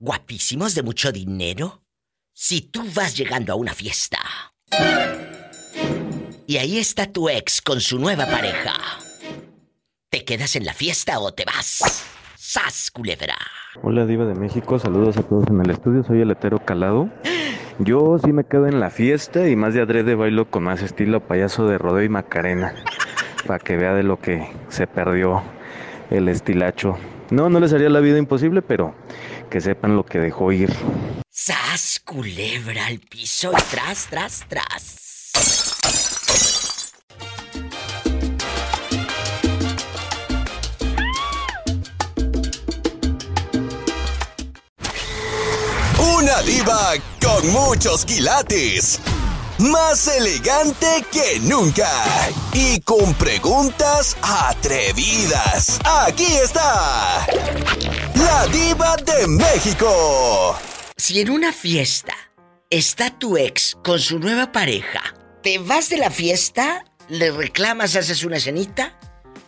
guapísimos de mucho dinero? Si tú vas llegando a una fiesta y ahí está tu ex con su nueva pareja, ¿te quedas en la fiesta o te vas? ¡Sas, culebra! Hola, Diva de México. Saludos a todos en el estudio. Soy el hetero calado. Yo sí me quedo en la fiesta y más de adrede bailo con más estilo payaso de rodeo y macarena. Para que vea de lo que se perdió el estilacho. No, no les haría la vida imposible, pero que sepan lo que dejó ir. ¡Sas, culebra al piso y tras, tras, tras! Una diva con muchos quilates. Más elegante que nunca. Y con preguntas atrevidas. Aquí está. La diva de México. Si en una fiesta está tu ex con su nueva pareja, ¿te vas de la fiesta? ¿Le reclamas, haces una cenita?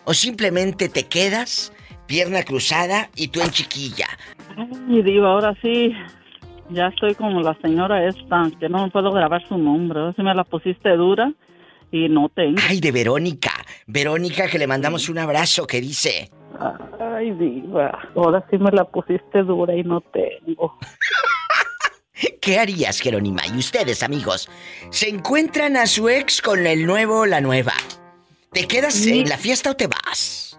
¿O simplemente te quedas, pierna cruzada y tú en chiquilla? Ay, diva, ahora sí. Ya estoy como la señora esta, que no me puedo grabar su nombre. Ahora sí me la pusiste dura y no tengo. Ay, de Verónica. Verónica, que le mandamos un abrazo, que dice... Ay, diva, ahora sí me la pusiste dura y no tengo. ¿Qué harías, Jerónima? Y ustedes, amigos, se encuentran a su ex con el nuevo o la nueva. ¿Te quedas en la fiesta o te vas?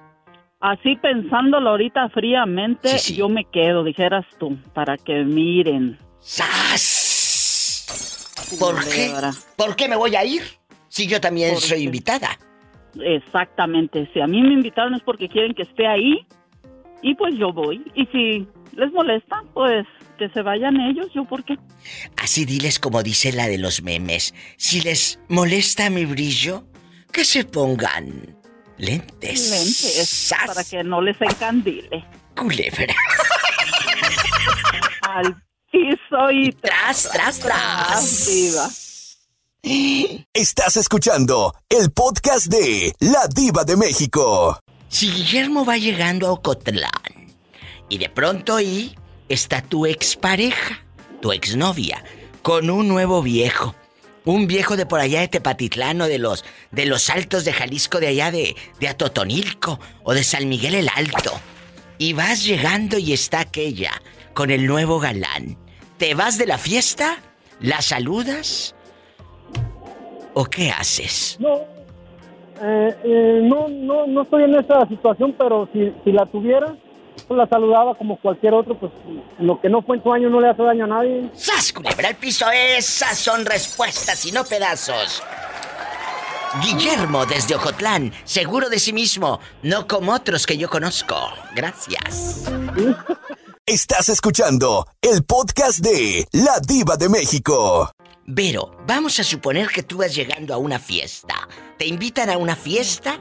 Así pensándolo ahorita fríamente, Sí, sí. yo me quedo, dijeras tú, para que miren. ¡Sas! ¿Por qué? Culebra. ¿Por qué me voy a ir? Si yo también ¿Por soy invitada. Exactamente, si a mí me invitaron es porque quieren que esté ahí y pues yo voy. Y si les molesta, pues que se vayan ellos, yo por qué. Así diles como dice la de los memes. Si les molesta mi brillo, que se pongan lentes. Lentes, ¡Sas! para que no les encandile. Culebra. Al piso y Tras, tras, tras. diva. Estás escuchando el podcast de La Diva de México. Si Guillermo va llegando a Ocotlán y de pronto ahí está tu expareja, tu exnovia, con un nuevo viejo. Un viejo de por allá de Tepatitlán o de los, de los altos de Jalisco, de allá de, de Atotonilco o de San Miguel el Alto. Y vas llegando y está aquella con el nuevo galán. ¿Te vas de la fiesta? ¿La saludas? ¿O qué haces? No, eh, eh, no, no, no estoy en esa situación, pero si, si la tuviera, la saludaba como cualquier otro, pues lo que no fue en su año no le hace daño a nadie. ¡Sas, culebra al piso! Esas son respuestas y no pedazos. Guillermo desde Ocotlán, seguro de sí mismo, no como otros que yo conozco. Gracias. Estás escuchando el podcast de La Diva de México. Vero, vamos a suponer que tú vas llegando a una fiesta. Te invitan a una fiesta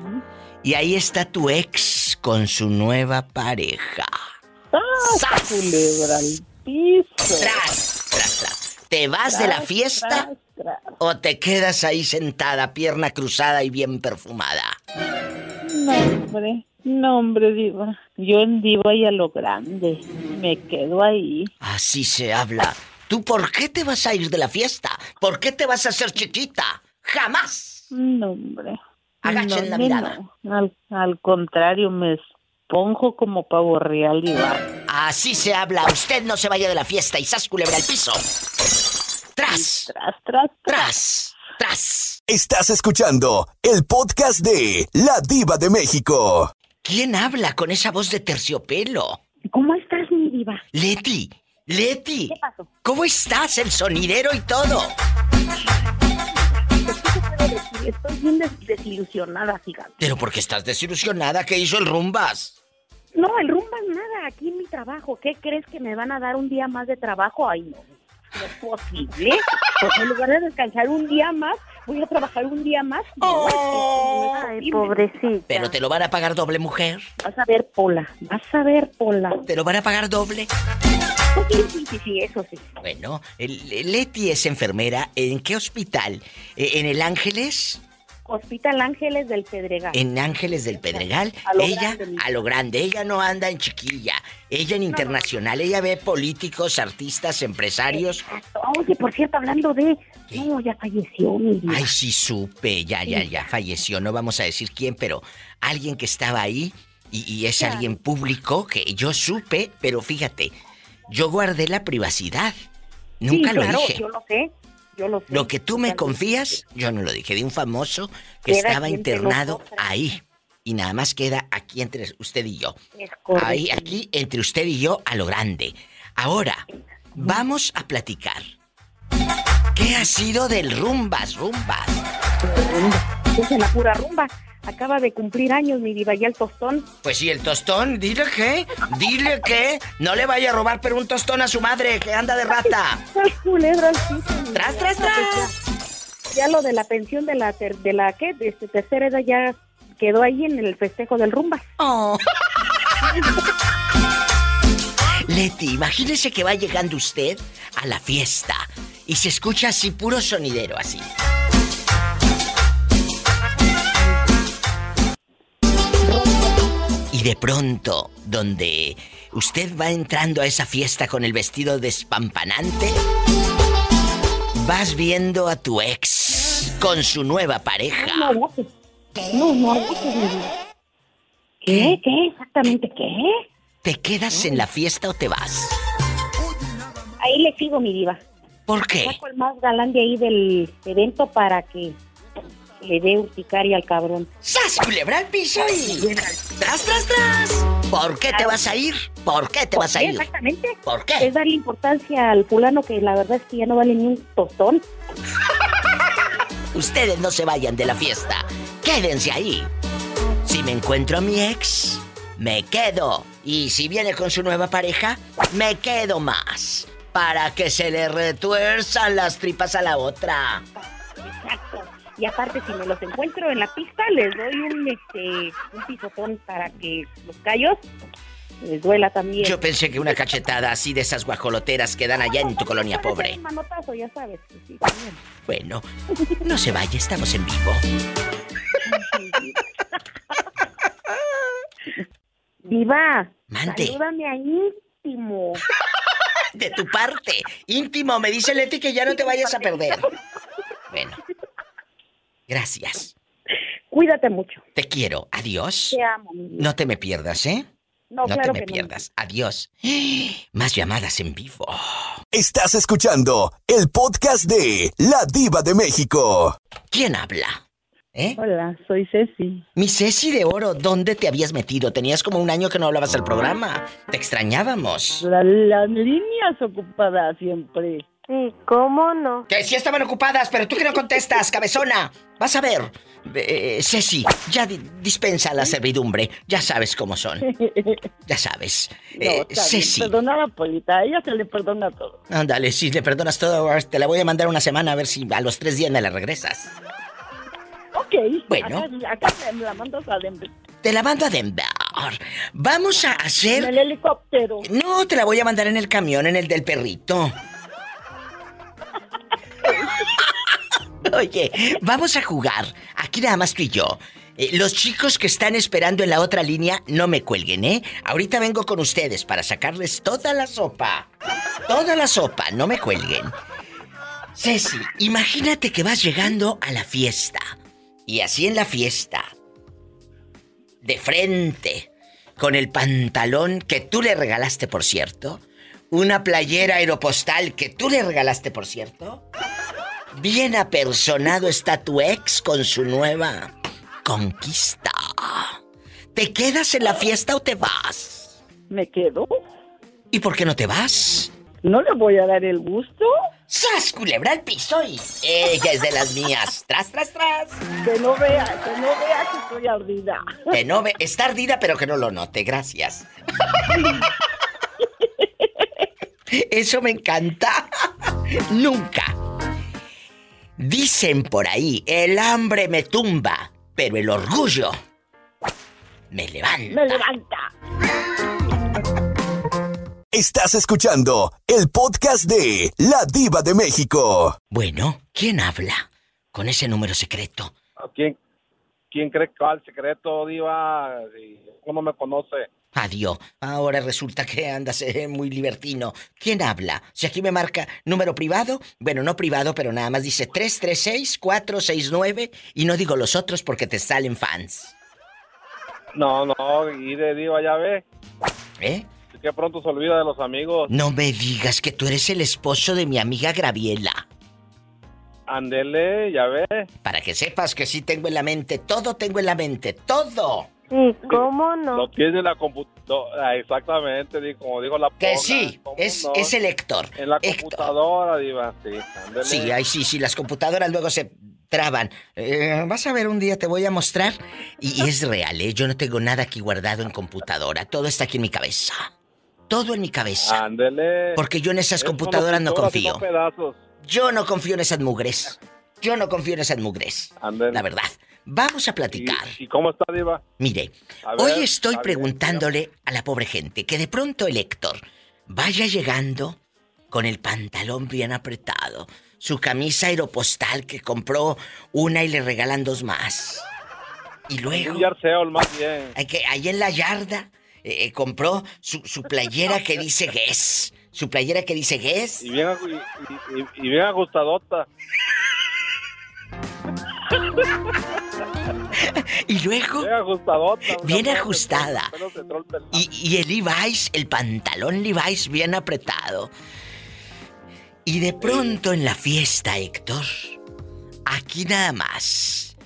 y ahí está tu ex con su nueva pareja. ¡Sas! Culebra al piso. Tras, tras, tras. ¿Te vas de la fiesta tras, tras. o te quedas ahí sentada, pierna cruzada y bien perfumada? No, hombre, no, hombre, diva. Yo en diva y a lo grande. Me quedo ahí. Así se habla. ¿Tú por qué te vas a ir de la fiesta? ¿Por qué te vas a hacer chiquita? ¡Jamás! No, hombre. Agachen No, la mirada. no. Al, al contrario, me esponjo como pavo real, diva. Así se habla. Usted no se vaya de la fiesta y sas culebra al piso. ¡Tras! Tras, tras, tras. ¡Tras! ¡Tras! Estás escuchando el podcast de La Diva de México. ¿Quién habla con esa voz de terciopelo? ¿Cómo estás, mi diva? Leti, Leti. ¿Qué pasó? ¿Cómo estás? El sonidero y todo. Estoy bien des- desilusionada, fíjate. Pero porque estás desilusionada, ¿qué hizo el rumbas? No, el rumba es nada, aquí en mi trabajo. ¿Qué crees que me van a dar un día más de trabajo? Ay, no, no es posible. Pues en lugar de descansar un día más, voy a trabajar un día más. No, que no Ay, pobrecita. Pero te lo van a pagar doble, mujer. Vas a ver, Pola, vas a ver, Pola. Te lo van a pagar doble. Sí, sí, sí, sí, eso sí. Bueno, Leti es enfermera. ¿En qué hospital? ¿E- ¿En el Ángeles? Hospital Ángeles del Pedregal. En Ángeles del Pedregal, A ella grande, a lo grande, ella no anda en chiquilla, ella en internacional, ella ve políticos, artistas, empresarios. Exacto. Oye, por cierto, hablando de... No, ya falleció mi vida. Ay, sí supe, ya, ya, ya falleció, no vamos a decir quién, pero alguien que estaba ahí y, y es alguien público que yo supe, pero fíjate, yo guardé la privacidad, nunca Sí, lo claro, dije. yo lo sé. Yo lo sé. Lo que tú me confías, yo no lo dije, de un famoso que estaba internado ahí. Y nada más queda aquí entre usted y yo. Es. Ahí, aquí, entre usted y yo, a lo grande. Ahora, vamos a platicar. ¿Qué ha sido del rumbas, rumbas? Es en la pura rumba. Acaba de cumplir años mi diva y el tostón. Pues sí, el tostón, dile que, dile que no le vaya a robar pero un tostón a su madre que anda de rata. Culebra Tras, tras, tras. Ya, ya lo de la pensión de la ter- de la ¿qué? De este, tercera edad ya quedó ahí en el festejo del rumba. Oh. Leti, imagínese que va llegando usted a la fiesta y se escucha así puro sonidero así. Y de pronto, donde usted va entrando a esa fiesta con el vestido despampanante, vas viendo a tu ex con su nueva pareja. No, no, pues, no, pues. ¿Qué? ¿Qué? ¿Exactamente qué? ¿Te quedas en la fiesta o te vas? Ahí le sigo, mi diva. ¿Por qué? Saco el más galán de ahí del evento para que le dé urticaria al cabrón. ¡Sas, culebra al piso y... ¡Tras, tras, tras! ¿Por qué te vas a ir? ¿Por qué te vas a ir? Exactamente. ¿Por Es qué? darle importancia al fulano que la verdad es que ya no vale ni un tostón. Ustedes no se vayan de la fiesta. Quédense ahí. Si me encuentro a mi ex, me quedo. Y si viene con su nueva pareja, me quedo más. Para que se le retuerzan las tripas a la otra. Y aparte, si me los encuentro en la pista, les doy un, este, un pisotón para que los callos les duela también. Yo pensé que una cachetada así de esas guajoloteras que dan allá en tu colonia pobre. Un manotazo, ya sabes. pues sí, también. Bueno, no se vaya, estamos en vivo. Diva, Mande. salúdame a íntimo. De tu parte. Íntimo, me dice Leti que ya no te vayas a perder. Bueno. Gracias. Cuídate mucho. Te quiero. Adiós. Te amo, mi. No te me pierdas, ¿eh? No, No claro te me que no. pierdas. Adiós. Más llamadas en vivo. Estás escuchando el podcast de La Diva de México. ¿Quién habla? ¿Eh? Hola, soy Ceci. Mi Ceci de Oro, ¿dónde te habías metido? Tenías como un año que no hablabas al programa. Te extrañábamos. La- las líneas ocupadas siempre. Sí, ¿cómo no? Que sí estaban ocupadas, pero tú que no contestas, cabezona. Vas a ver. Eh, Ceci, ya di- dispensa la servidumbre. Ya sabes cómo son. Ya sabes. No, Eh, bien. Ceci. Perdona a la Polita, a ella se le perdona todo. Ándale, si le perdonas todo, te la voy a mandar una semana a ver si a los tres días me la regresas. Ok. Bueno. Acá, acá me la mandas a Denver. Te la mando a Denver. Vamos a En hacer. el helicóptero. No, te la voy a mandar en el camión, en el del perrito. Oye, vamos a jugar. Aquí nada más tú y yo. Eh, los chicos que están esperando en la otra línea, no me cuelguen, ¿eh? Ahorita vengo con ustedes para sacarles toda la sopa. Toda la sopa, no me cuelguen. Ceci, imagínate que vas llegando a la fiesta. Y así en la fiesta, de frente, con el pantalón que tú le regalaste, por cierto, una playera aeropostal que tú le regalaste, por cierto. Bien apersonado está tu ex con su nueva conquista. ¿Te quedas en la fiesta o te vas? ¿Me quedo? ¿Y por qué no te vas? ¿No le voy a dar el gusto? ¡Sas, culebra al piso! Y ella es de las mías. ¡Tras, tras, tras! Que no vea, que no vea que estoy ardida. Que no ve... Está ardida, pero que no lo note. Gracias. Eso me encanta. Nunca. Dicen por ahí, el hambre me tumba, pero el orgullo me levanta. Me levanta. Estás escuchando el podcast de La Diva de México. Bueno, ¿quién habla con ese número secreto? ¿quién, quién cree cuál secreto, Diva? Uno me conoce. Adiós. Ahora resulta que andas eh, muy libertino. ¿Quién habla? Si aquí me marca número privado, bueno, no privado, pero nada más dice 336-469 y no digo los otros porque te salen fans. No, no, y de Diva, ya ve. ¿Eh? Que pronto se olvida de los amigos. No me digas que tú eres el esposo de mi amiga Graviela. Andele, ya ve. Para que sepas que sí tengo en la mente, todo tengo en la mente, todo. ¿Y cómo no? Lo tiene en la computadora. Exactamente, di- como dijo la Que Pola, sí, ¿cómo es, no? es el Héctor. En la Héctor. computadora, Diva, sí. Sí, ay, sí, sí, las computadoras luego se traban. Eh, vas a ver un día, te voy a mostrar. Y, y es real, ¿eh? Yo no tengo nada aquí guardado en computadora. Todo está aquí en mi cabeza. Todo en mi cabeza. Ándele. Porque yo en esas Es computadoras no confío. pedazos. Yo no confío en esas mugres. Yo no confío en esas mugres. Ándele. La verdad. Vamos a platicar. ¿Y, y cómo está, Diva? Mire, ver, hoy estoy preguntándole a la pobre gente que de pronto el Héctor vaya llegando con el pantalón bien apretado, su camisa aeropostal que compró una y le regalan dos más. Y luego, Un Yarseol, más bien. que, ahí en la yarda, eh, eh, compró su, su playera que dice Guess. Su playera que dice Guess. Y bien, y, y- y- y bien ajustadota. Y luego, Bien ajustada. Y, y el Levi's, el pantalón Levi's bien apretado. Y de pronto en la fiesta, Héctor, aquí nada más,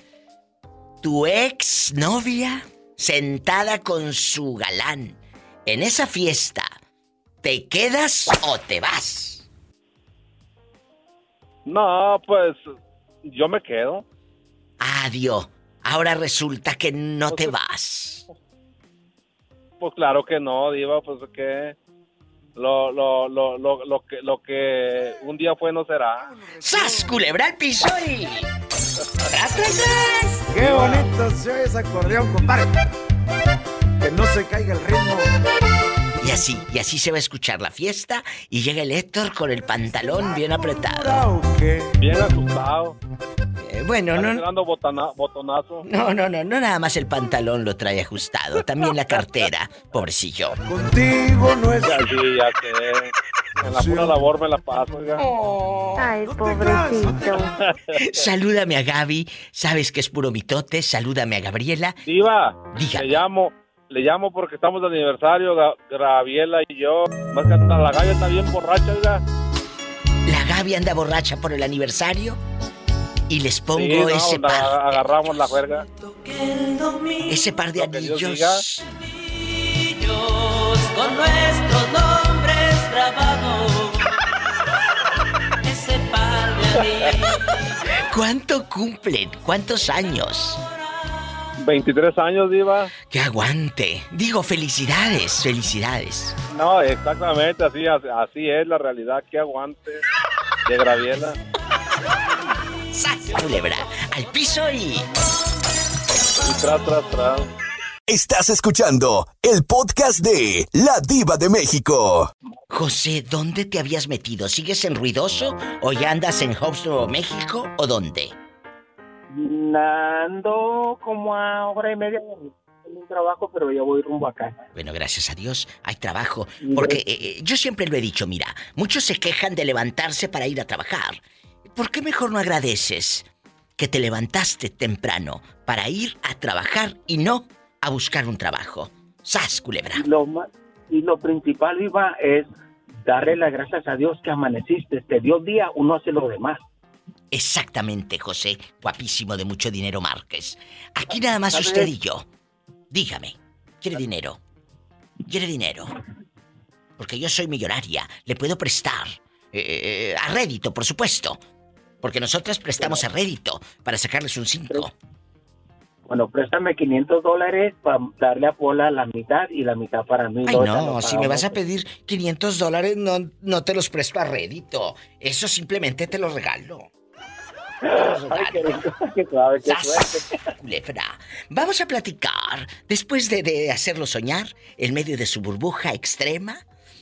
tu ex novia sentada con su galán. En esa fiesta, ¿te quedas o te vas? No, pues yo me quedo. Adiós. Ahora resulta que no te vas. Pues claro que no, Diva, pues que lo, lo, lo, lo, lo que lo que un día fue no será. ¡Sas, culebra al piso y... ¡Tras, tras, tras! Qué bonito se oye ese acordeón, compadre. Que no se caiga el ritmo. Y así, y así se va a escuchar la fiesta y llega el Héctor con el pantalón bien apretado. Bien asustado. Eh, bueno, no, botonazo. no, no, no, no nada más el pantalón lo trae ajustado, también la cartera, pobrecillo. Contigo no es. Ya, sí, ya sé. En la pura labor me la paso, oiga. Ay, pobrecito. Salúdame a Gaby, sabes que es puro mitote, salúdame a Gabriela. Diva, Dígame. le llamo, le llamo porque estamos de aniversario, Graviela y yo. Más que hasta la galla está bien borracha, oiga. La Gaby anda borracha por el aniversario y les pongo Sí, no, ese par, agarramos la juerga. ese par de anillos. con nuestros nombres grabados. Ese par de anillos. ¿Cuánto cumplen? ¿Cuántos años? 23 años, Diva. Que aguante. Digo, felicidades, felicidades. No, exactamente, así, así es la realidad. Que aguante de Graviela. ¡Sas, culebra! Al piso y... Y tras, tras, tras. Estás escuchando el podcast de La Diva de México. José, ¿dónde te habías metido? ¿Sigues en Ruidoso? ¿O ya andas en Hobbs, Nuevo México? ¿O dónde? Ando como a hora y media en un trabajo, pero ya voy rumbo acá. Bueno, gracias a Dios hay trabajo. Porque eh, eh, yo siempre lo he dicho, mira, muchos se quejan de levantarse para ir a trabajar. ¿Por qué mejor no agradeces que te levantaste temprano para ir a trabajar y no a buscar un trabajo? ¡Sas, culebra! Y lo, ma- y lo principal, Viva, es darle las gracias a Dios que amaneciste. Te dio día, uno hace lo demás. Exactamente, José, guapísimo de mucho dinero Márquez. Aquí nada más usted y yo. Dígame, ¿quiere dinero? ¿Quiere dinero? Porque yo soy millonaria, le puedo prestar. Eh, a rédito, por supuesto. Porque nosotras prestamos a rédito para sacarles un 5. Bueno, préstame 500 dólares para darle a Pola la mitad y la mitad para mí. Ay, no, lo si me vas a pedir 500 dólares, no, no te los presto a rédito. Eso simplemente te los regalo. Ay, qué rico, qué suave, qué ¡Sas! suerte. Culebra. Vamos a platicar. Después de, de hacerlo soñar, en medio de su burbuja extrema,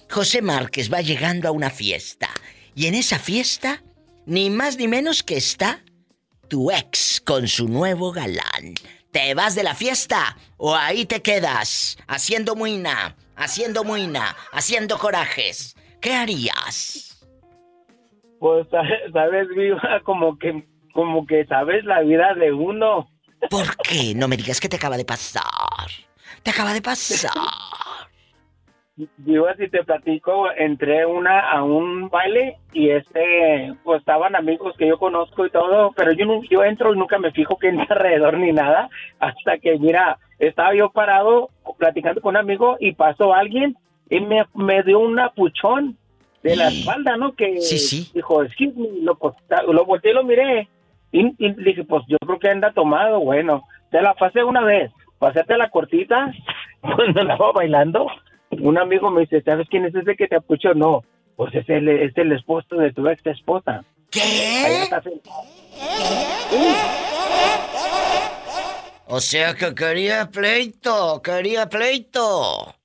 José Márquez va llegando a una fiesta. Y en esa fiesta, ni más ni menos que está tu ex con su nuevo galán. ¿Te vas de la fiesta o ahí te quedas haciendo muina, haciendo muina, haciendo corajes? ¿Qué harías? Pues, sabes, viva, como que, como que sabes la vida de uno. ¿Por qué? No me digas que te acaba de pasar. Te acaba de pasar. Digo, si te platico, entré una a un baile y este, pues estaban amigos que yo conozco y todo, pero yo yo entro y nunca me fijo que entra alrededor ni nada, hasta que mira, estaba yo parado platicando con un amigo y pasó alguien y me, me dio un apuchón de la espalda, ¿no? Que Sí, sí. dijo, excuse me, lo, pues, lo volteé y lo miré y, y dije, pues yo creo que anda tomado, bueno, te la pasé una vez, pasate la cortita cuando andaba bailando un amigo me dice, ¿sabes quién es ese que te apuchó? No, pues es el, es el esposo de tu ex esposa. ¿Qué? O sea que quería pleito, quería pleito.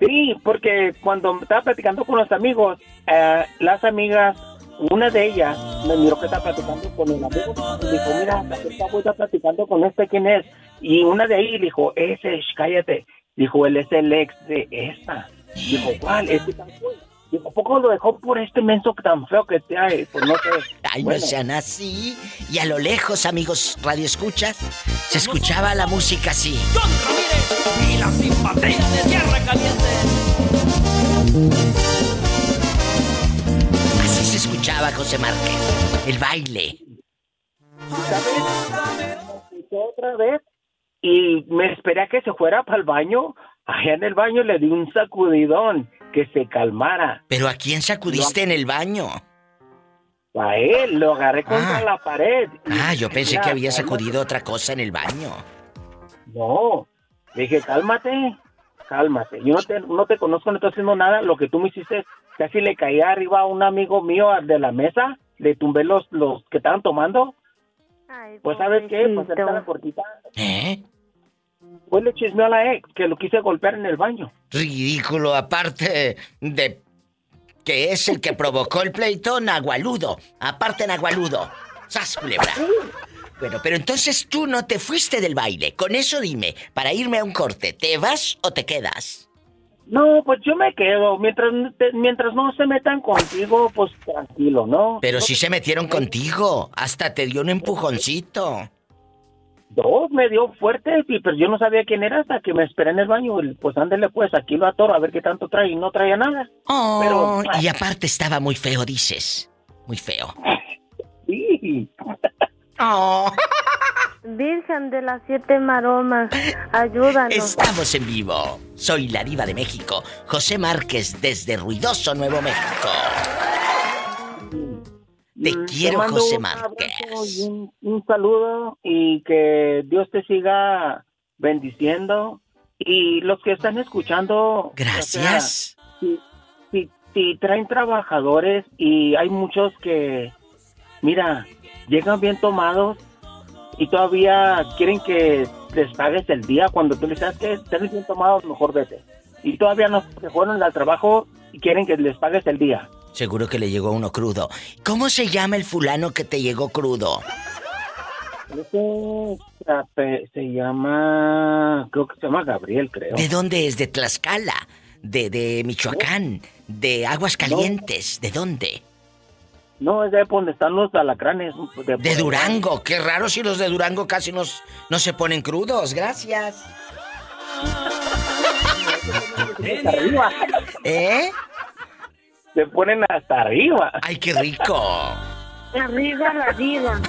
Sí, porque cuando estaba platicando con los amigos, eh, las amigas, una de ellas me miró que estaba platicando con el amigo y dijo, mira, está está platicando con este, ¿quién es? Y una de ahí dijo, ese, sh, cállate. Dijo, él es el ex de esta. Dijo, ¿cuál? Este tan feo. Dijo, ¿a poco lo dejó por este menso tan feo que te hay? Pues no sé. Ay, Bueno. no sean así. Y a lo lejos, amigos Radio Escuchas, se escuchaba la música así. Y la simpatía de tierra caliente. Escuchaba José Márquez. El baile. ¿Sabes? Otra vez y me esperé a que se fuera para el baño. Allá en el baño le di un sacudidón que se calmara. Pero ¿a quién sacudiste en el baño? A él lo agarré contra Ah. la pared. Ah, yo pensé que había cálmate. sacudido otra cosa en el baño. No, dije, cálmate, cálmate. Yo no te, no te conozco, no estoy haciendo nada. Lo que tú me hiciste, casi le caía arriba a un amigo mío de la mesa. Le tumbé los, los que estaban tomando. Pues, ¿sabes qué? Pues, la cortita. ¿Eh? Pues le chismeó a la ex que lo quise golpear en el baño. Ridículo, aparte de que es el que provocó el pleito, Nagualudo. Aparte, Nagualudo. ¡Sas, culebra! Bueno, pero entonces tú no te fuiste del baile. Con eso dime, para irme a un corte, ¿te vas o te quedas? No, pues yo me quedo. Mientras, mientras no se metan contigo, pues tranquilo, ¿no? Pero No si se metieron contigo, hasta te dio un empujoncito. Dos me dio fuerte, pero yo no sabía quién era hasta que me esperé en el baño. Pues ándele pues, aquí lo atoro a ver qué tanto trae y no traía nada. Oh, Pero, y aparte estaba muy feo, dices. Muy feo. Sí. Oh. Virgen de las siete maromas, ayúdanos. Estamos en vivo. Soy la diva de México, José Márquez desde Ruidoso, Nuevo México. Te Mm, quiero, mando José Márquez. Un, un saludo y que Dios te siga bendiciendo. Y los que están escuchando. Gracias. o sea, si, si- si traen trabajadores y hay muchos que, mira, llegan bien tomados y todavía quieren que les pagues el día cuando tú les dices que estás bien tomados, mejor vete. Y todavía no se fueron al trabajo y quieren que les pagues el día. Seguro que le llegó uno crudo. ¿Cómo se llama el fulano que te llegó crudo? Ese se llama, creo que se llama Gabriel, creo. ¿De dónde es? ¿De Tlaxcala? ¿De, de Michoacán? ¿De Aguascalientes? ¿De dónde? No, es de donde están los alacranes. De, De Durango. Qué raro si los de Durango casi nos, no se ponen crudos. Gracias. Arriba. ¿Eh? Se ponen hasta arriba. ¡Ay, qué rico! Arriba la diva.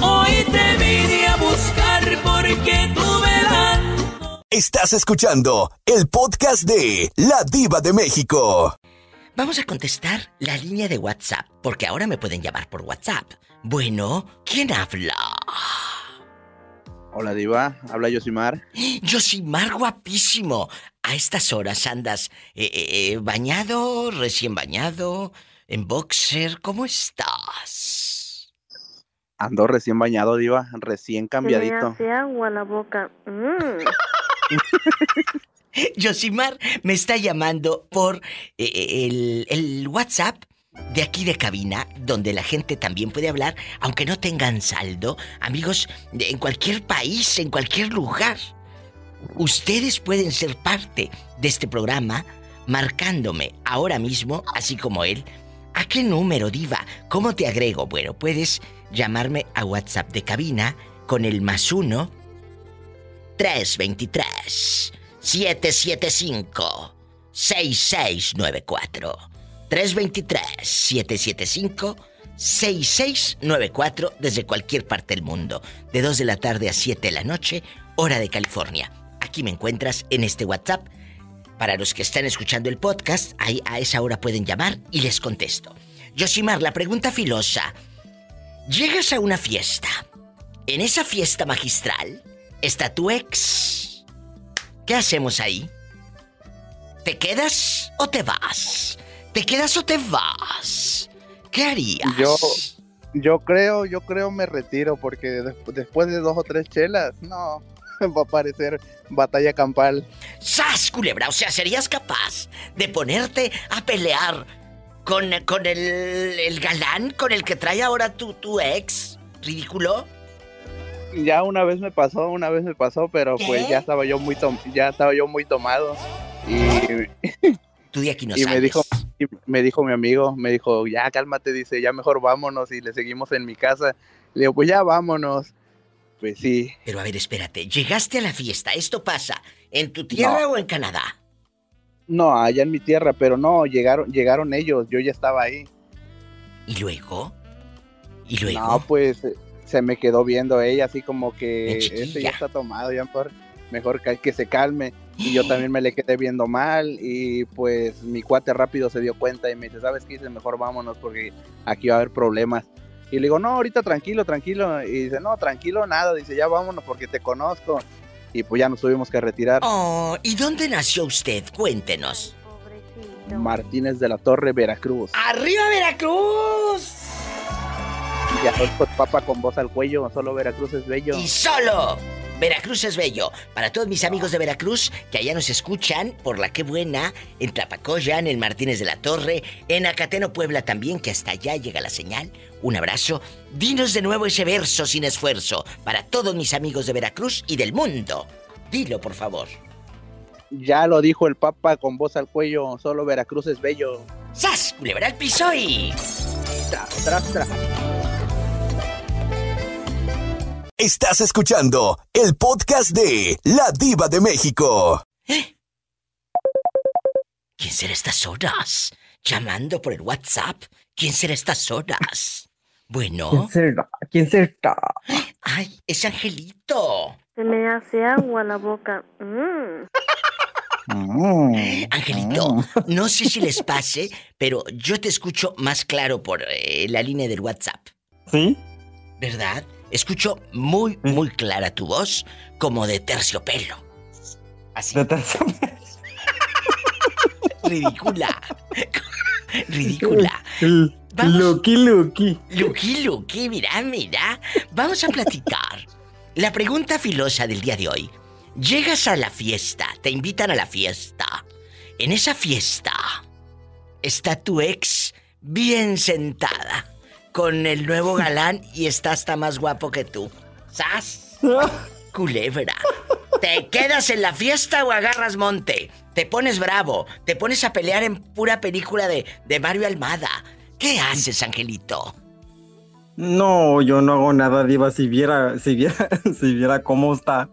Hoy te vine a buscar porque tuve la... Estás escuchando el podcast de La Diva de México. Vamos a contestar la línea de WhatsApp, porque ahora me pueden llamar por WhatsApp. Bueno, ¿quién habla? Hola Diva, habla Yosimar. Yosimar guapísimo. A estas horas andas eh, eh, eh, bañado, recién bañado, en boxer. ¿Cómo estás? Ando recién bañado, Diva, recién Se me cambiadito. hace agua la boca. Mm. Yosimar me está llamando por eh, eh, el, el WhatsApp de aquí de cabina, donde la gente también puede hablar, aunque no tengan saldo. Amigos, en cualquier país, en cualquier lugar. Ustedes pueden ser parte de este programa marcándome ahora mismo, así como él. ¿A qué número, diva? ¿Cómo te agrego? Bueno, puedes llamarme a WhatsApp de cabina con el más uno 323 775 6694 323 775 6694 desde cualquier parte del mundo, de 2 de la tarde a 7 de la noche, hora de California. Aquí me encuentras en este WhatsApp. Para los que están escuchando el podcast, ahí a esa hora pueden llamar y les contesto. Yosimar, la pregunta filosa. Llegas a una fiesta. En esa fiesta magistral está tu ex. ¿Qué hacemos ahí? ¿Te quedas o te vas? ¿Te quedas o te vas? ¿Qué harías? Yo, yo creo, yo creo me retiro porque des- después de dos o tres chelas, no, va a parecer batalla campal. ¡Sas, culebra! O sea, ¿serías capaz de ponerte a pelear con, con el, el galán con el que trae ahora tu, tu ex? ¿Ridículo? Ya una vez me pasó, una vez me pasó, pero ¿Qué? pues ya estaba yo muy tom- ya estaba yo muy tomado y Tú de aquí no y me dijo y me dijo mi amigo, me dijo, "Ya cálmate", dice, "Ya mejor vámonos" y le seguimos en mi casa. Le digo, "Pues ya vámonos." Pues sí. Pero a ver, espérate. Llegaste a la fiesta. ¿Esto pasa en tu tierra No. o en Canadá? No, allá en mi tierra, pero no, llegaron llegaron ellos, yo ya estaba ahí. ¿Y luego? ¿Y luego? No, pues eh, se me quedó viendo ella así como que este chiquilla. ya está tomado, ya mejor, mejor que, que se calme. Y yo también me le quedé viendo mal y pues mi cuate rápido se dio cuenta y me dice, ¿sabes qué? Dice, mejor vámonos porque aquí va a haber problemas. Y le digo, no, ahorita tranquilo, tranquilo. Y dice, no, tranquilo, nada. Dice, ya vámonos porque te conozco. Y pues ya nos tuvimos que retirar. Oh, ¿y dónde nació usted? Cuéntenos. Martínez de la Torre, Veracruz. ¡Arriba Veracruz! Papa con voz al cuello, solo Veracruz es bello. Y solo Veracruz es bello. Para todos mis amigos de Veracruz que allá nos escuchan, por la que buena, en Tlapacoyan, en Martínez de la Torre, en Acateno, Puebla también, que hasta allá llega la señal. Un abrazo. Dinos de nuevo ese verso sin esfuerzo para todos mis amigos de Veracruz y del mundo. Dilo, por favor. Ya lo dijo el papa con voz al cuello, solo Veracruz es bello. ¡Sas! Culebra al piso y... Tras, tras, tras. Estás escuchando el podcast de La Diva de México. ¿Quién será estas horas? Llamando por el WhatsApp. ¿Quién será estas horas? Bueno. ¿Quién será? ¿Quién será? ¡Ay, es Angelito! Se me hace agua la boca. Mm. Angelito, no sé si les pase, pero yo te escucho más claro por eh, la línea del WhatsApp. ¿Sí? ¿Verdad? Escucho muy, muy clara tu voz, como de terciopelo. Así. De terciopelo. Ridícula. Ridícula. Lucky, Lucky. Lucky, Lucky, mira, mira. Vamos a platicar. La pregunta filosa del día de hoy. Llegas a la fiesta, te invitan a la fiesta. En esa fiesta está tu ex bien sentada con el nuevo galán y está hasta más guapo que tú. ¿Sas? Culebra. ¿Te quedas en la fiesta o agarras monte? Te pones bravo, te pones a pelear en pura película de, de Mario Almada. ¿Qué haces, Angelito? No, yo no hago nada, Diva. Si viera, si viera, si viera cómo está.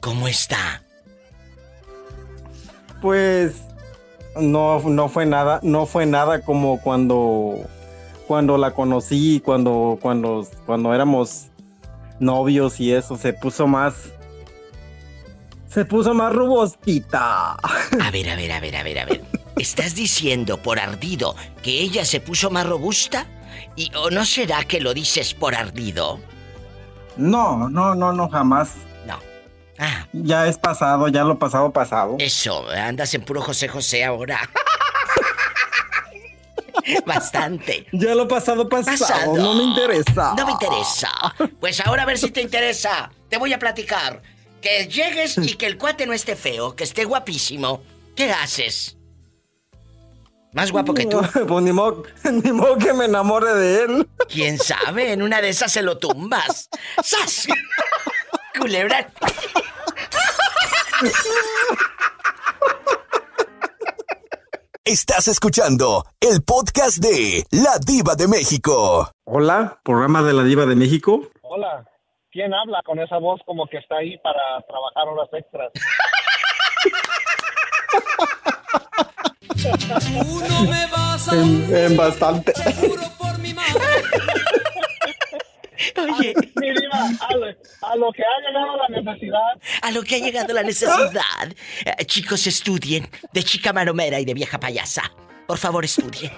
¿Cómo está? Pues no, no fue nada, no fue nada como cuando, cuando la conocí, cuando, cuando, cuando éramos novios y eso. Se puso más, se puso más robustita. A ver, a ver, a ver, a ver, a ver. ¿Estás diciendo por ardido que ella se puso más robusta? ¿Y o no será que lo dices por ardido? No, no, no, no, jamás. No. Ah. Ya es pasado, ya lo pasado, pasado. Eso, andas en puro José José ahora. Bastante. Ya lo pasado, pasado, no me interesa. No me interesa. Pues ahora a ver si te interesa. Te voy a platicar. Que llegues y que el cuate no esté feo, que esté guapísimo. ¿Qué haces? Más guapo que tú. Pues ni modo, ni modo que me enamore de él. ¿Quién sabe? En una de esas se lo tumbas. ¡Sas! Culebra. Estás escuchando el podcast de La Diva de México. Hola, programa de la Diva de México. Hola, ¿quién habla con esa voz como que está ahí para trabajar horas extras? Tú no me vas a En, en bastante. Oye. Mi diva, a lo, a lo que ha llegado la necesidad. A lo que ha llegado la necesidad. Eh, chicos, estudien. De chica maromera y de vieja payasa. Por favor, estudien.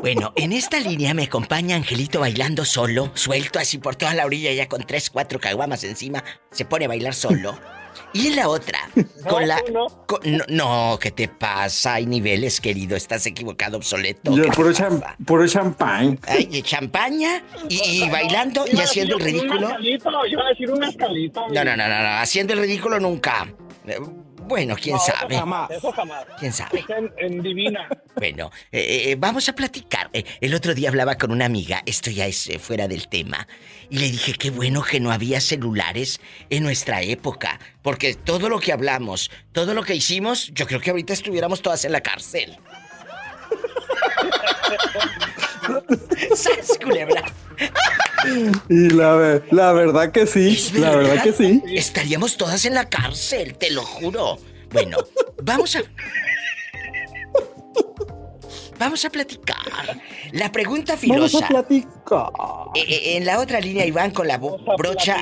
Bueno, en esta línea me acompaña Angelito bailando solo, suelto así por toda la orilla, ya con tres, cuatro caguamas encima. Se pone a bailar solo. Y en la otra, con la. con- no, no, ¿qué te pasa? Hay niveles, querido. Estás equivocado, obsoleto. Yo, ¿Qué te puro, cham- puro champán. Ay, y champaña y, y bailando y haciendo el ridículo. escalito, iba a decir un escalito. No, no, no, no, no, haciendo el ridículo nunca. Eh, Bueno, quién No, eso sabe. jamás, Eso jamás. ¿Quién sabe? Es en, en divina. Bueno, eh, eh, vamos a platicar. Eh, el otro día hablaba con una amiga, esto ya es eh, fuera del tema, y le dije qué bueno que no había celulares en nuestra época, porque todo lo que hablamos, todo lo que hicimos, yo creo que ahorita estuviéramos todas en la cárcel. ¡Sas, culebra! Y la, ve- la verdad que sí, la verdad que sí. Estaríamos todas en la cárcel, te lo juro. Bueno, vamos a. Vamos a platicar. La pregunta Vamos filosa. a platicar. Eh, eh, en la otra línea Iván con la brocha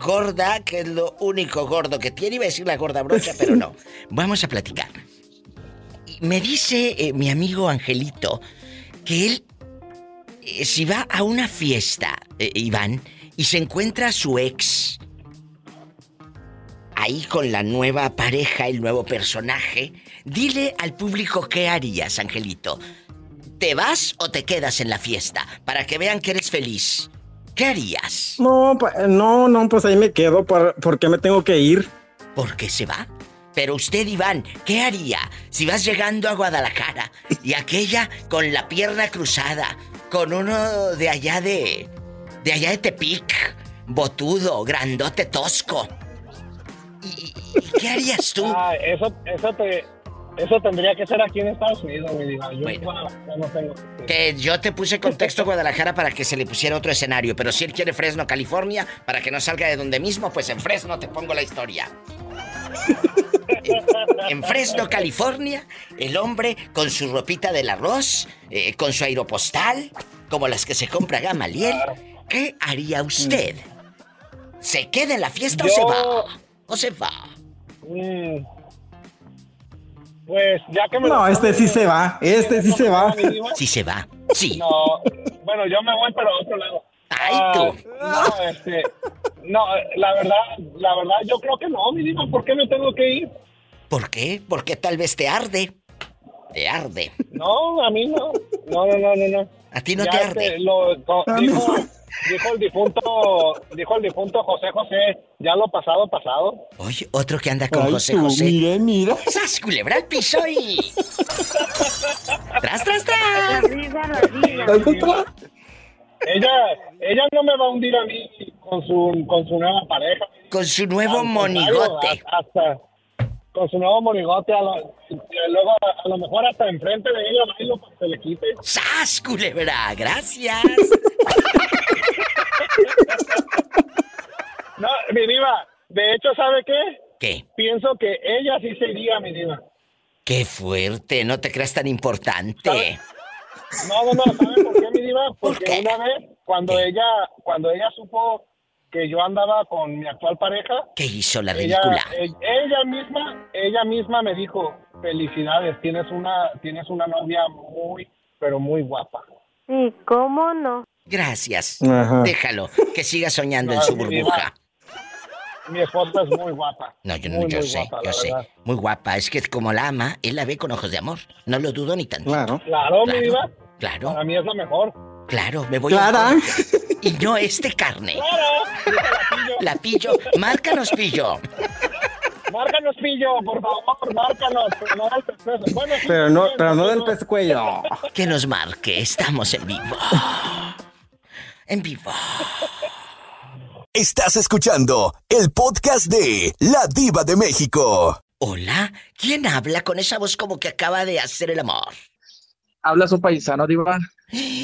gorda, que es lo único gordo que tiene. Iba a decir la gorda brocha, pero no. Vamos a platicar. Me dice eh, mi amigo Angelito que él, si va a una fiesta, eh, Iván, y se encuentra a su ex ahí con la nueva pareja, el nuevo personaje, dile al público qué harías, Angelito. ¿Te vas o te quedas en la fiesta? Para que vean que eres feliz. ¿Qué harías? No, no, no, pues ahí me quedo. ¿Por, ¿por qué me tengo que ir? ¿Por qué se va? Pero usted, Iván, ¿qué haría si vas llegando a Guadalajara y aquella con la pierna cruzada, con uno de allá de. de allá de Tepic, botudo, grandote, tosco? ¿Y, qué harías tú? Ah, eso, eso, te, eso tendría que ser aquí en Estados Unidos, mi diva. Yo Bueno. no tengo. Que yo te puse contexto Guadalajara para que se le pusiera otro escenario, pero si él quiere Fresno, California, para que no salga de donde mismo, pues en Fresno te pongo la historia. En Fresno, California, el hombre con su ropita del arroz, eh, con su aeropostal, como las que se compra Gamaliel. ¿Qué haría usted? ¿Se queda en la fiesta o Yo- se va? ¿O se va? Mm. Pues ya que me No, este sí se va, este sí se va. Sí se va. Sí. No, bueno, yo me voy pero a otro lado. Ay, Ah, tú. no, este, no, la verdad, la verdad, yo creo que no, mi diva. ¿Por qué me tengo que ir? ¿Por qué? Porque tal vez te arde. Te arde. No, a mí no. No, no, no, no, no. ¿A ti no Ya te este, arde? lo- co- dijo, dijo el difunto, dijo el difunto José José, ya lo pasado, pasado. Oye, otro que anda con Ay, José tú, José. Mira, mira. ¡Sas, culebra al piso y... ¡Tras, tras, tras! Arriba, arriba. Ella, ella no me va a hundir a mí con su, con su nueva pareja. Con su nuevo monigote. Hasta con su nuevo monigote, a lo- luego a, a lo mejor hasta enfrente de ella bailo para que se le quite. ¡Sas, culebra! ¡Gracias! No, mi diva, de hecho, ¿sabe qué? ¿Qué? Pienso que ella sí sería mi diva. ¡Qué fuerte! No te creas tan importante. No, no, no, ¿sabe por qué, mi diva? ¿Por Porque qué? una vez, cuando ella, cuando ella supo que yo andaba con mi actual pareja, ¿Qué hizo la ella, ridícula? e- ella misma, ella misma me dijo, felicidades, tienes una, tienes una novia muy, pero muy guapa. Sí, ¿cómo no? Gracias. Ajá. Déjalo, que siga soñando en No, su mi burbuja. Mi esposa es muy guapa. No, yo no, Muy, yo muy sé, guapa, yo sé. verdad. Muy guapa. Es que como la ama, él la ve con ojos de amor. No lo dudo ni tanto. Claro. Claro, mi diva. Claro, Para mí es la mejor. Claro, me voy Clara. a... Y no este carne. Claro, la pillo. La pillo. Márcanos, pillo. Márcanos pillo, por favor, márcanos, pero no del pescuezo. Bueno, sí, Pero no, pero no del pescuello. Que nos marque, estamos en vivo. En vivo. Estás escuchando el podcast de La Diva de México. Hola, ¿quién habla con esa voz como que acaba de hacer el amor? Habla su paisano, Diva.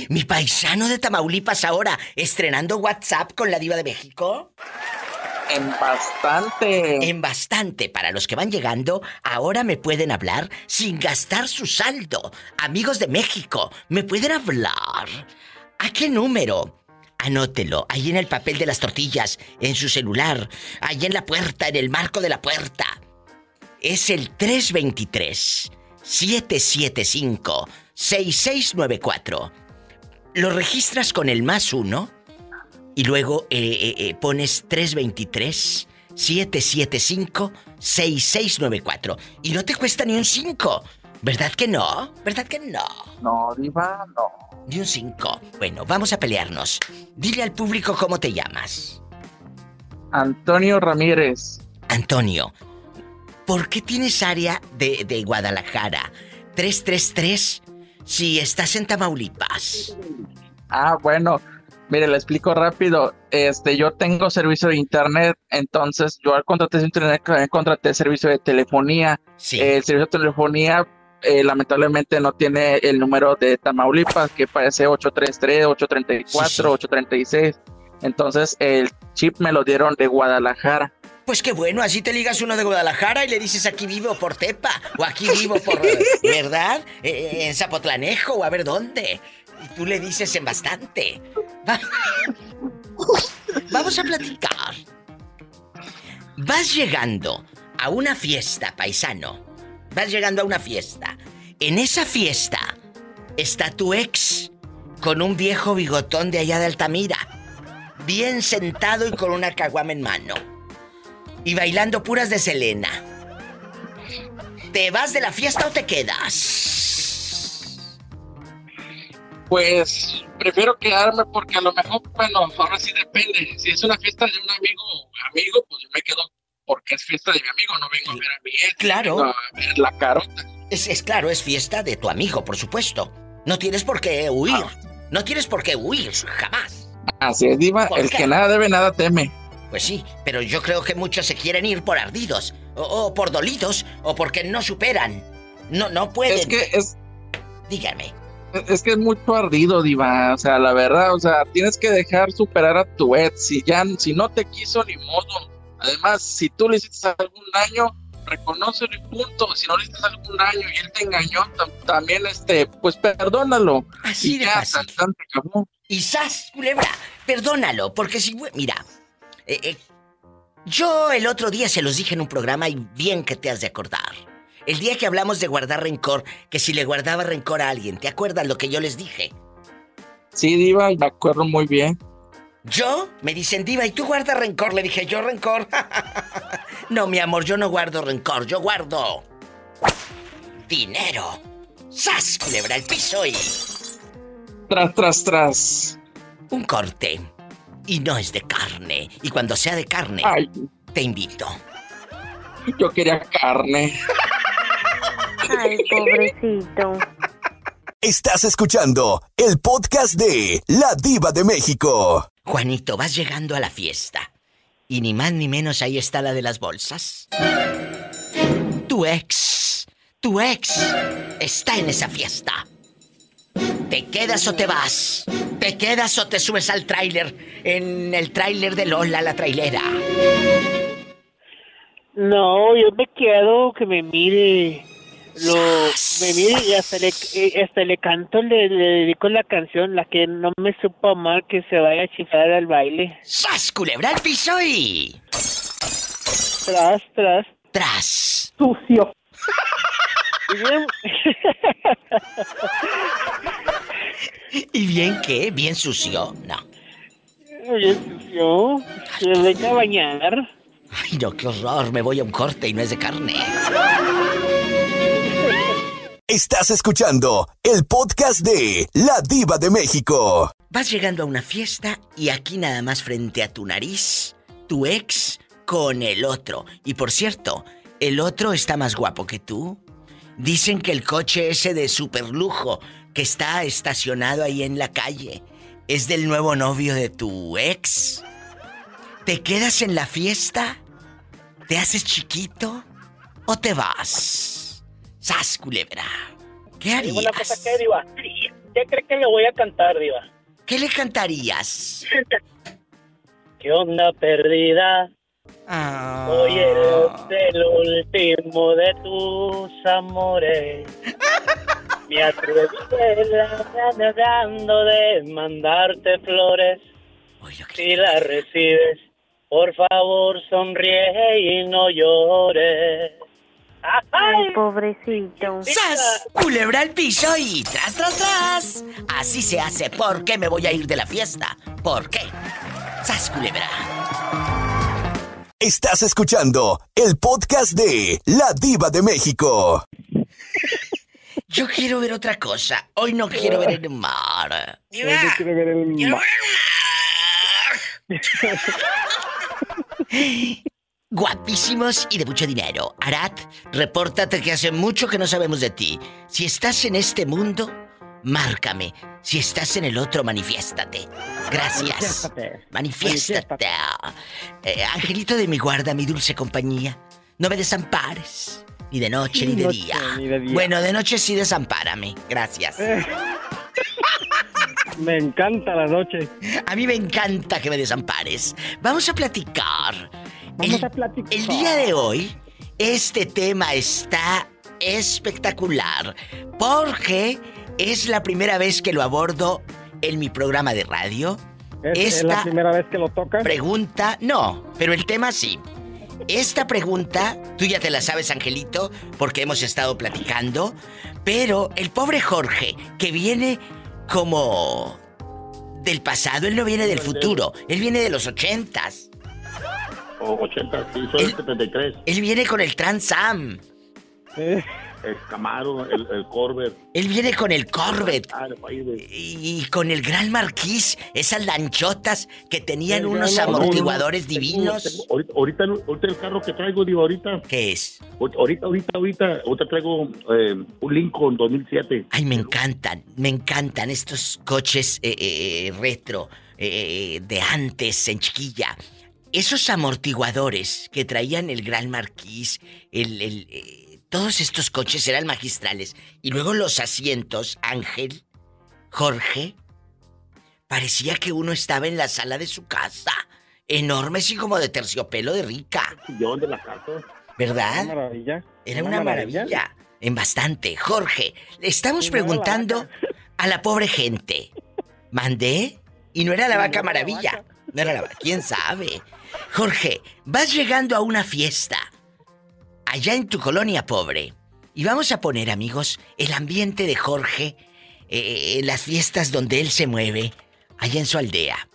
Mi paisano de Tamaulipas ahora, estrenando WhatsApp con la diva de México. En bastante. En bastante. Para los que van llegando, ahora me pueden hablar sin gastar su saldo. Amigos de México, me pueden hablar. ¿A qué número? Anótelo, ahí en el papel de las tortillas, en su celular, ahí en la puerta, en el marco de la puerta. Es el 323 775 6694. Lo registras con el más uno y luego eh, eh, eh, pones 323 775 6694 y no te cuesta ni un 5. ¿Verdad que no? ¿Verdad que no? No, Diva, no. Ni un 5. Bueno, vamos a pelearnos. Dile al público cómo te llamas. Antonio Ramírez. Antonio, ¿por qué tienes área de, de Guadalajara? 333 si estás en Tamaulipas. Ah, bueno, mire, le explico rápido. Este, yo tengo servicio de internet, entonces yo al contratar internet eh, contraté servicio de telefonía. Sí. El servicio de telefonía eh, lamentablemente no tiene el número de Tamaulipas, que parece 833, 834, 836. Entonces el chip me lo dieron de Guadalajara. Pues qué bueno, así te ligas uno de Guadalajara y le dices aquí vivo por Tepa, o aquí vivo por, eh, ¿verdad? Eh, en Zapotlanejo, o a ver dónde. Y tú le dices en bastante. Va- Vamos a platicar. Vas llegando a una fiesta, paisano. Vas llegando a una fiesta. En esa fiesta está tu ex con un viejo bigotón de allá de Altamira. Bien sentado y con una caguama en mano. Y bailando puras de Selena. ¿Te vas de la fiesta o te quedas? Pues prefiero quedarme porque a lo mejor, bueno, ahora sí depende. Si es una fiesta de un amigo, amigo, pues yo me quedo porque es fiesta de mi amigo, no vengo a ver a mi ex. Claro. vengo a ver la carota. Es, es claro, es fiesta de tu amigo, por supuesto. No tienes por qué huir. No tienes por qué huir, jamás. Así es, Diva, ¿Por el qué? que nada debe, nada teme. Pues sí, pero yo creo que muchos se quieren ir por ardidos, o, o por dolidos, o porque no superan. No, no pueden. Es que es. Dígame. Es que es mucho ardido, Diva. O sea, la verdad, o sea, tienes que dejar superar a tu ex. Si ya, si no te quiso, ni modo. Además, si tú le hiciste algún daño, reconócelo y punto. Si no le hiciste algún daño y él te engañó, tam- también, este, pues perdónalo. Así y de ya, fácil. tan- tan, se acabó. Y sas, culebra, perdónalo, porque si... Mira, eh, eh, yo el otro día se los dije en un programa y bien que te has de acordar. El día que hablamos de guardar rencor, que si le guardaba rencor a alguien, ¿te acuerdas lo que yo les dije? Sí, Diva, me acuerdo muy bien. ¿Yo? Me dicen, Diva, ¿y tú guardas rencor? Le dije, ¿yo rencor? no, mi amor, yo no guardo rencor, yo guardo... Dinero. ¡Sas, culebra, el piso y... Tras, tras, tras. Un corte. Y no es de carne. Y cuando sea de carne, Ay. te invito. Yo quería carne. Ay, pobrecito. Estás escuchando el podcast de La Diva de México. Juanito, vas llegando a la fiesta. Y ni más ni menos ahí está la de las bolsas. Tu ex, tu ex está en esa fiesta. ¿Te quedas o te vas? ¿Te quedas o te subes al tráiler? En el tráiler de Lola, la trailera. No, yo me quedo, que me mire. Lo, me mire y hasta le, eh, hasta le canto, le, le dedico la canción, la que no me supo amar, que se vaya a chiflar al baile. ¡Sas, culebra al piso y... Tras, tras. Tras. Sucio. Y bien- ¿Y bien qué? ¿Bien sucio? No. bien sucio. Se venga a bañar. Ay, no, qué horror. Me voy a un corte y no es de carne. Estás escuchando el podcast de La Diva de México. Vas llegando a una fiesta y aquí nada más frente a tu nariz, tu ex con el otro. Y por cierto, el otro está más guapo que tú. Dicen que el coche ese de superlujo que está estacionado ahí en la calle es del nuevo novio de tu ex. ¿Te quedas en la fiesta? ¿Te haces chiquito? ¿O te vas? ¡Sas, culebra! ¿Qué harías? Una cosa que, Diva. ¿Qué crees que le voy a cantar, Diva? ¿Qué le cantarías? ¿Qué onda perdida? Ah. Hoy eres el último de tus amores. Me atreví nadando de mandarte flores. Si la recibes, por favor sonríe y no llores. Ay, pobrecito. ¡Sas! Culebra al piso y tras, tras, tras. Así se hace. ¿Por qué me voy a ir de la fiesta? ¿Por qué? ¡Sas, culebra! Estás escuchando el podcast de La Diva de México. Yo quiero ver otra cosa. Hoy no quiero ver el mar. Yo no quiero ver el mar. Guapísimos y de mucho dinero. Arat, repórtate que hace mucho que no sabemos de ti. Si estás en este mundo, márcame. Si estás en el otro, manifiéstate. Gracias. Manifiéstate. Eh, angelito de mi guarda, mi dulce compañía. No me desampares. Ni de noche ni de, Noche, día. ni de día. Bueno, de noche sí desampárame. Gracias. Eh. Me encanta la noche. A mí me encanta que me desampares. Vamos a platicar. Vamos el, a platicar. El día de hoy, este tema está espectacular porque es la primera vez que lo abordo en mi programa de radio. ¿Es, es la primera vez que lo tocas? Pregunta, no, pero el tema sí. Esta pregunta, tú ya te la sabes, Angelito, porque hemos estado platicando, pero el pobre Jorge, que viene como del pasado, él no viene del futuro, él viene de los ochentas. O 80, sí, soy el 73. Él viene con el Trans Am. El Camaro, el, el Corvette. Él viene con el Corvette. Ah, de- Y con el Gran Marquis, esas lanchotas que tenían El unos Gran amortiguadores divinos. tengo- ahorita, ahorita, ahorita el carro que traigo, digo, ahorita. ¿Qué es? Ahorita, ahorita, ahorita, ahorita traigo eh, un Lincoln 2007. Ay, me encantan, me encantan estos coches eh, eh, retro eh, de antes en chiquilla. Esos amortiguadores que traían el Gran Marquis, el, el, todos estos coches eran magistrales. Y luego los asientos, Ángel, Jorge, parecía que uno estaba en la sala de su casa. Enormes y como de terciopelo de rica. Yo de la casa. ¿Verdad? Una maravilla. Era una maravilla. En bastante. Jorge, le estamos preguntando a la pobre gente. ¿Mandé? Y no era la vaca maravilla. No era la vaca. ¿Quién sabe? Jorge, vas llegando a una fiesta. Allá en tu colonia pobre. Y vamos a poner, amigos, el ambiente de Jorge eh, en las fiestas donde él se mueve. Allá en su aldea.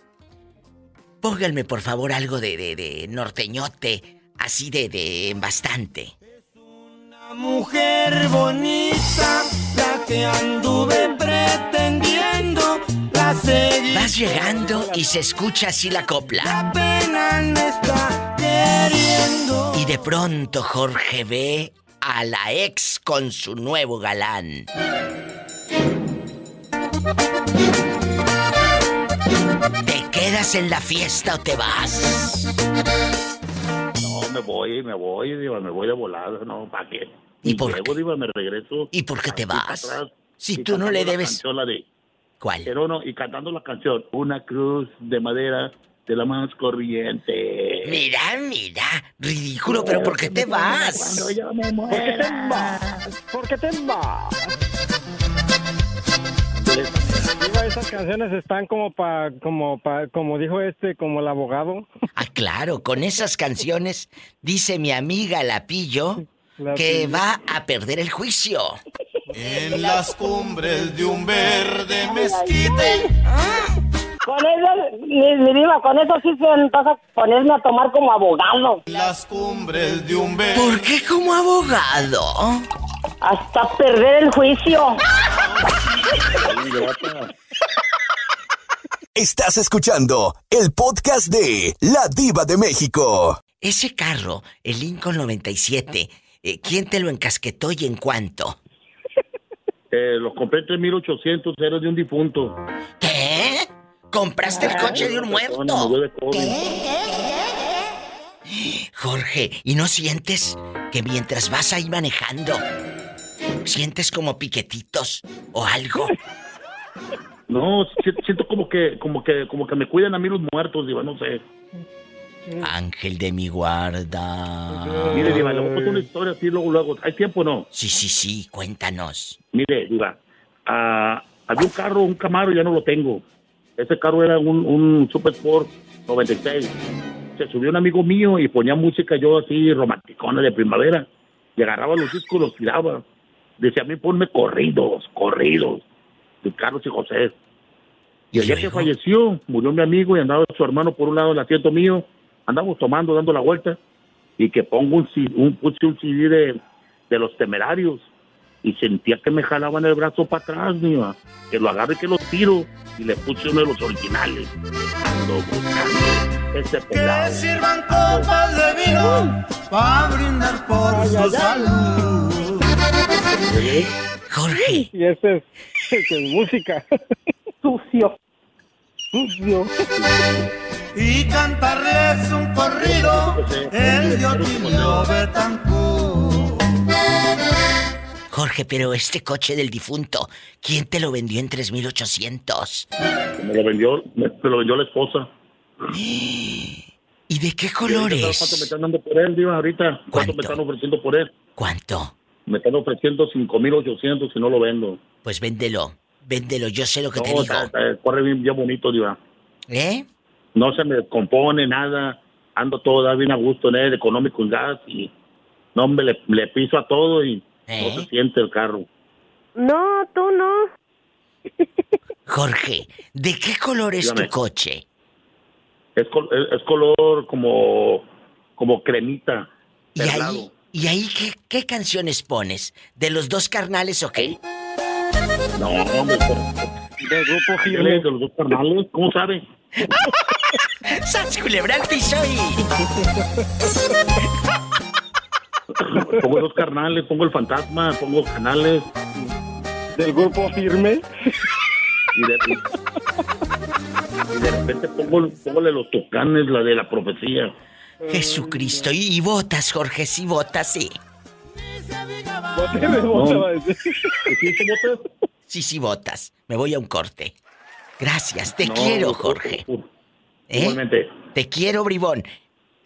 Pónganme, por favor, algo de, de, de norteñote. Así de, de bastante. Mujer bonita, la que anduve pretendiendo, la seguí. Vas llegando y se escucha así la copla. Pena me está queriendo. Y de pronto Jorge ve a la ex con su nuevo galán. ¿Te quedas en la fiesta o te vas? No, me voy, me voy, digo, me voy de volada, no, ¿para qué? ¿Y por luego, digo, me regreso. ¿Y por qué te vas? atrás, Si y tú no le la debes- canción, la de- ¿Cuál? Pero no, y cantando la canción, una cruz de madera de la más corriente. Mira, mira, ridículo, pero ¿por qué te vas? Cuando yo me ¿Por qué te vas? ¿Por qué te vas? Esas canciones están como pa, como pa, como dijo este, como el abogado. Ah, claro, con esas canciones dice mi amiga La Pillo La que Pillo. va a perder el juicio. En las cumbres de un verde mezquite. Con eso, mi, mi diva, con eso sí se vas a ponerme a tomar como abogado. Las cumbres de un verde. ¿Por qué como abogado? Hasta perder el juicio. Estás escuchando el podcast de La Diva de México. ese carro, el Lincoln 97, eh, ¿quién te lo encasquetó y en cuánto? Eh, lo compré en 3.800, era de un difunto. ¿Qué? ¿Compraste el coche de un muerto? Jorge, ¿y no sientes que mientras vas ahí manejando, sientes como piquetitos o algo? No, si- siento como que, como que, como que me cuidan a mí los muertos, Diva, no sé. Ángel de mi guarda. Mire, Diva, le voy a contar una historia así luego, luego. ¿Hay tiempo o no? Sí, sí, sí, cuéntanos. Mire, Diva, ah, había un carro, un Camaro, ya no lo tengo. Ese carro era un, un Super Sport 96. Se subió un amigo mío y ponía música yo así romanticona de primavera. Y agarraba los discos, los tiraba. Decía a mí, ponme corridos, corridos. De Carlos y José. Y el día que falleció, murió mi amigo y andaba su hermano por un lado del asiento mío. Andamos tomando, dando la vuelta. Y que pongo un, un, puse un CD de, de los temerarios. Y sentía que me jalaban el brazo para atrás, mía. Que lo agarre y que lo tiro. Y le puse uno de los originales. Ando buscando ese pelado. sirvan copas de vino para brindar por su salud. Jorge. Y ese es, ese es música. Sucio. Sucio. Y cantarles un corrido, el de Otilio Betancourt. Jorge, pero este coche del difunto, ¿quién te lo vendió en 3800? Me lo vendió, me, me lo vendió la esposa. ¿Y de qué ¿Cuánto me colores? están dando por él, Diva, ahorita? ¿Cuánto, me están ofreciendo por él? ¿Cuánto? Me están ofreciendo 5.800 si no lo vendo. Pues véndelo, véndelo, yo sé lo que No, te digo. está- está- corre bien, bien bonito, Diva. ¿Eh? No se me descompone nada. Ando todo bien a gusto en él, económico en gas. Y no, me le, le piso a todo y ¿Eh? no se siente el carro. No, tú no. Jorge, ¿de qué color es Dígame. tu coche? Es, col- es- color como, como cremita. ¿Y ahí. ¿y ahí qué, qué canciones pones? ¿De los dos carnales o qué? No, hombre. De grupo firme. De los dos carnales, ¿cómo sabe? ¡Sas culebra al piso Pongo dos carnales, pongo el fantasma, pongo canales. Del grupo firme. Y de, y de repente pongo, póngole los tocanes, la de la profecía. Jesucristo, y, y botas, Jorge, sí, botas, sí. Sí, sí, botas. Me voy a un corte. Gracias, te No, quiero, no, Jorge. ¿Eh? Igualmente. Te quiero, bribón.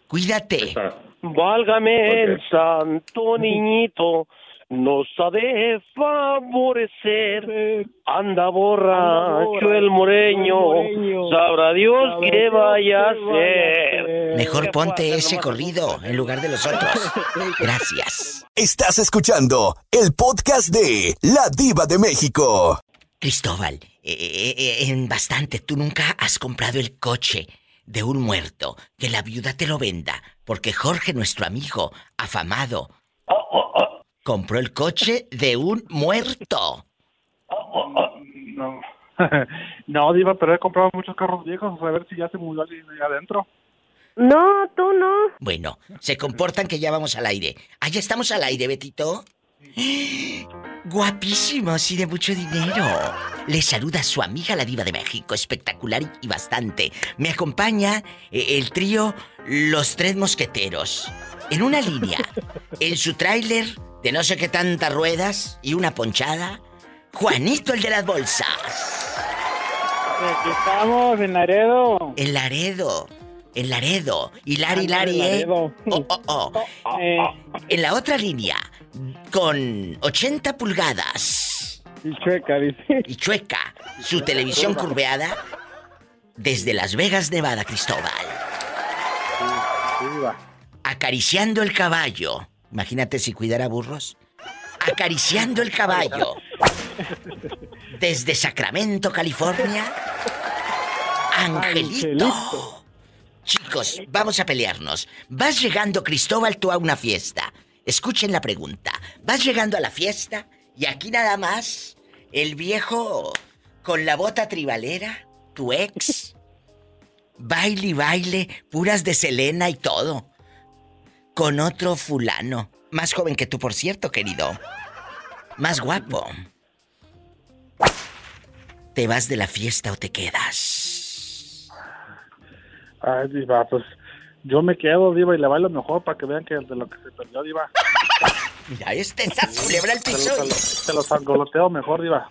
Cuídate. Válgame el santo niñito, nos ha de favorecer. Anda borracho el moreño, sabrá Dios qué vaya a hacer. Mejor ponte ese corrido en lugar de los otros. Gracias. Estás escuchando el podcast de La Diva de México. Cristóbal, eh, eh, eh, en bastante, tú nunca has comprado el coche de un muerto, que la viuda te lo venda, porque Jorge, nuestro amigo, afamado, compró el coche de un muerto. No. no, Diva, pero he comprado muchos carros viejos, a ver si ya se murió alguien ahí adentro. No, tú no. Bueno, se comportan que ya vamos al aire. Ah, ya estamos al aire, Betito. Guapísimos y de mucho dinero. Le saluda su amiga la diva de México, espectacular y bastante. Me acompaña eh, el trío Los Tres Mosqueteros. En una línea, en su tráiler de no sé qué tantas ruedas y una ponchada, Juanito el de las bolsas. Aquí estamos, en Laredo. En Laredo. En Laredo. Y Lari Lari, ¿eh? Oh, oh, oh. En la otra línea, con 80 pulgadas. Y chueca, dice. Y chueca. Su televisión curveada desde Las Vegas, Nevada, Cristóbal. Acariciando el caballo. Imagínate si cuidara burros. Acariciando el caballo. Desde Sacramento, California. Angelito. Chicos, vamos a pelearnos. Vas llegando, Cristóbal, tú a una fiesta. Escuchen la pregunta. Vas llegando a la fiesta y aquí nada más el viejo con la bota tribalera, tu ex, baile y baile, puras de Selena y todo. con otro fulano. Más joven que tú, por cierto, querido. Más guapo. ¿Te vas de la fiesta o te quedas? Ay, Diva, pues yo me quedo, Diva, y le bailo mejor para que vean que de lo que se perdió, Diva. Mira, este esa culebra el piso. los, se los angoloteo mejor, Diva.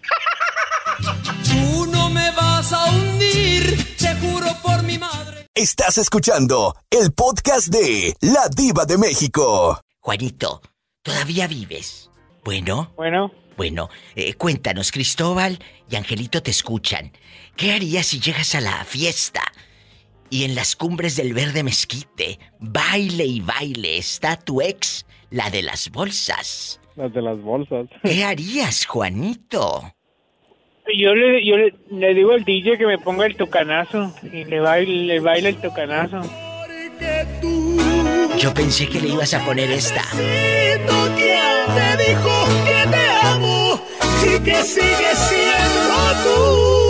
Tú no me vas a hundir, te juro por mi madre. Estás escuchando el podcast de La Diva de México. Juanito, ¿todavía vives? Bueno. Bueno. Bueno, eh, cuéntanos, Cristóbal y Angelito te escuchan. ¿Qué harías si llegas a la fiesta y en las cumbres del verde mezquite, baile y baile, está tu ex, la de las bolsas? Las de las bolsas. ¿Qué harías, Juanito? Yo le, yo le, le digo al DJ que me ponga el tucanazo y le baile, le baila el tucanazo. Yo pensé que le ibas a poner esta. ¿Quién te dijo que te amo y que sigues siendo tú?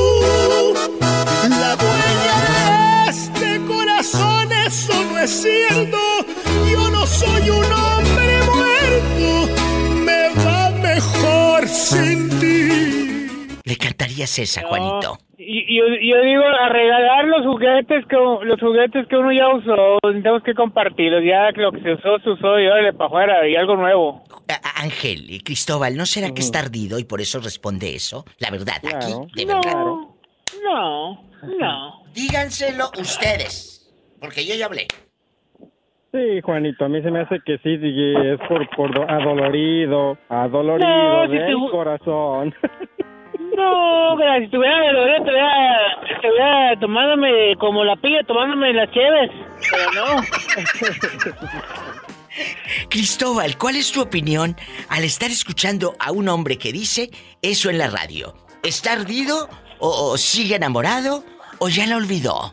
No es. Yo no soy un hombre muerto, me va mejor sin ti. ¿Le cantarías esa, Juanito? Y, yo, yo digo a regalar los juguetes que los juguetes que uno ya usó, tenemos que compartirlos. Ya que lo que se usó, se usó y órale para afuera y algo nuevo. A- Ángel y Cristóbal, ¿no será que está ardido y por eso responde eso? La verdad, aquí, de verdad. No, no. Díganselo ustedes, porque yo ya hablé. Sí, Juanito, a mí se me hace que sí, DJ, es por, por do- adolorido, adolorido No, si del te- corazón. No, pero si tuviera dolor, te hubiera, te hubiera tomándome como la pilla, tomándome las cheves. Pero no. Cristóbal, ¿cuál es tu opinión al estar escuchando a un hombre que dice eso en la radio? ¿Está ardido o, o sigue enamorado o ya la olvidó?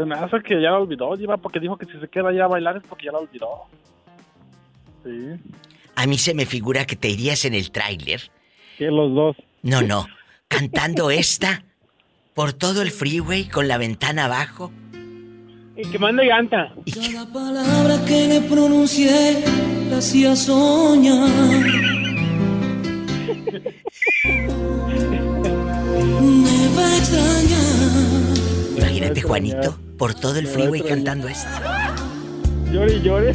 Se me hace que ya la olvidó, Diva, porque dijo que si se queda ya a bailar es porque ya la olvidó. Sí. A mí se me figura que te irías en el tráiler. Que los dos. No, no. Cantando esta por todo el freeway con la ventana abajo. Y quemando llanta. Cada palabra que le pronuncié la hacía soñar. Me va a extrañar. Imagínate, Juanito, por todo el freeway cantando esto. Llore y llore.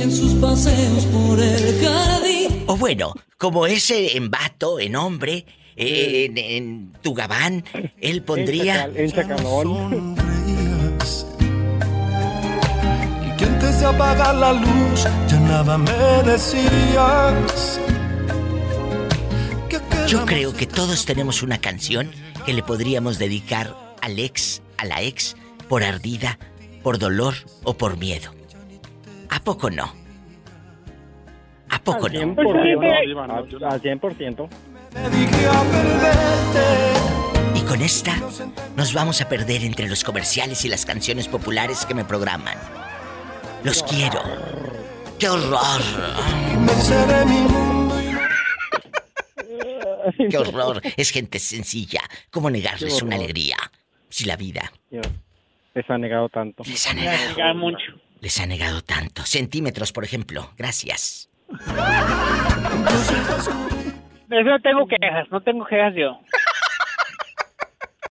En sus paseos por el jardín. O bueno, como ese en vato, en hombre, eh, en, en tu gabán, él pondría... En chacalón. Y que antes de apagar la luz ya nada me decías. Yo creo que todos tenemos una canción que le podríamos dedicar al ex, a la ex, por ardida, por dolor o por miedo. ¿A poco no? ¿A poco Al no? 100%. Al 100%. Y con esta nos vamos a perder entre los comerciales y las canciones populares que me programan. Los quiero. ¡Qué horror! ¡Qué horror! Es gente sencilla. ¿Cómo negarles una alegría? Si la vida Dios, Les ha negado tanto. les ha negado. Ya mucho. Les ha negado tanto. Centímetros, por ejemplo. Gracias. Eso no tengo quejas, no tengo quejas yo.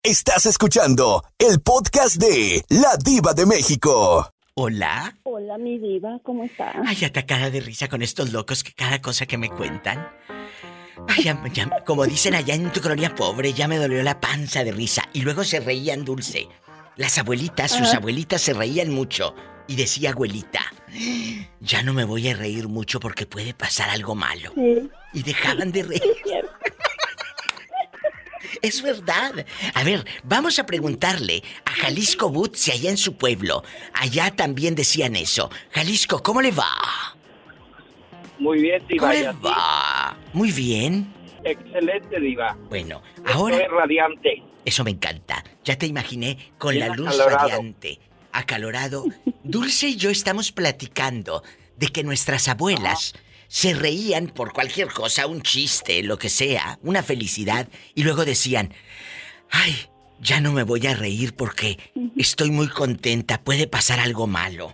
Estás escuchando el podcast de La Diva de México. Hola. Hola, mi diva, ¿cómo está? Ay, atacada de risa con estos locos que cada cosa que me cuentan. Ay, ya, ya- como dicen allá en tu colonia pobre, ya me dolió la panza de risa. Y luego se reían dulce. Las abuelitas, sus Ajá. abuelitas se reían mucho. Y decía abuelita, ya no me voy a reír mucho porque puede pasar algo malo. Sí. Y dejaban de reír. Es verdad. A ver, vamos a preguntarle a Jalisco Boot si allá en su pueblo, allá también decían eso. Jalisco, ¿cómo le va? Muy bien, Diva. ¿Cómo ¿y le va? Muy bien. Excelente, Diva. Bueno, ahora... Estoy radiante. Eso me encanta. Ya te imaginé con Bien la luz acalorado. radiante, acalorado. Dulce y yo estamos platicando de que nuestras abuelas se reían por cualquier cosa, un chiste, lo que sea, una felicidad, y luego decían, ay, ya no me voy a reír porque estoy muy contenta, puede pasar algo malo.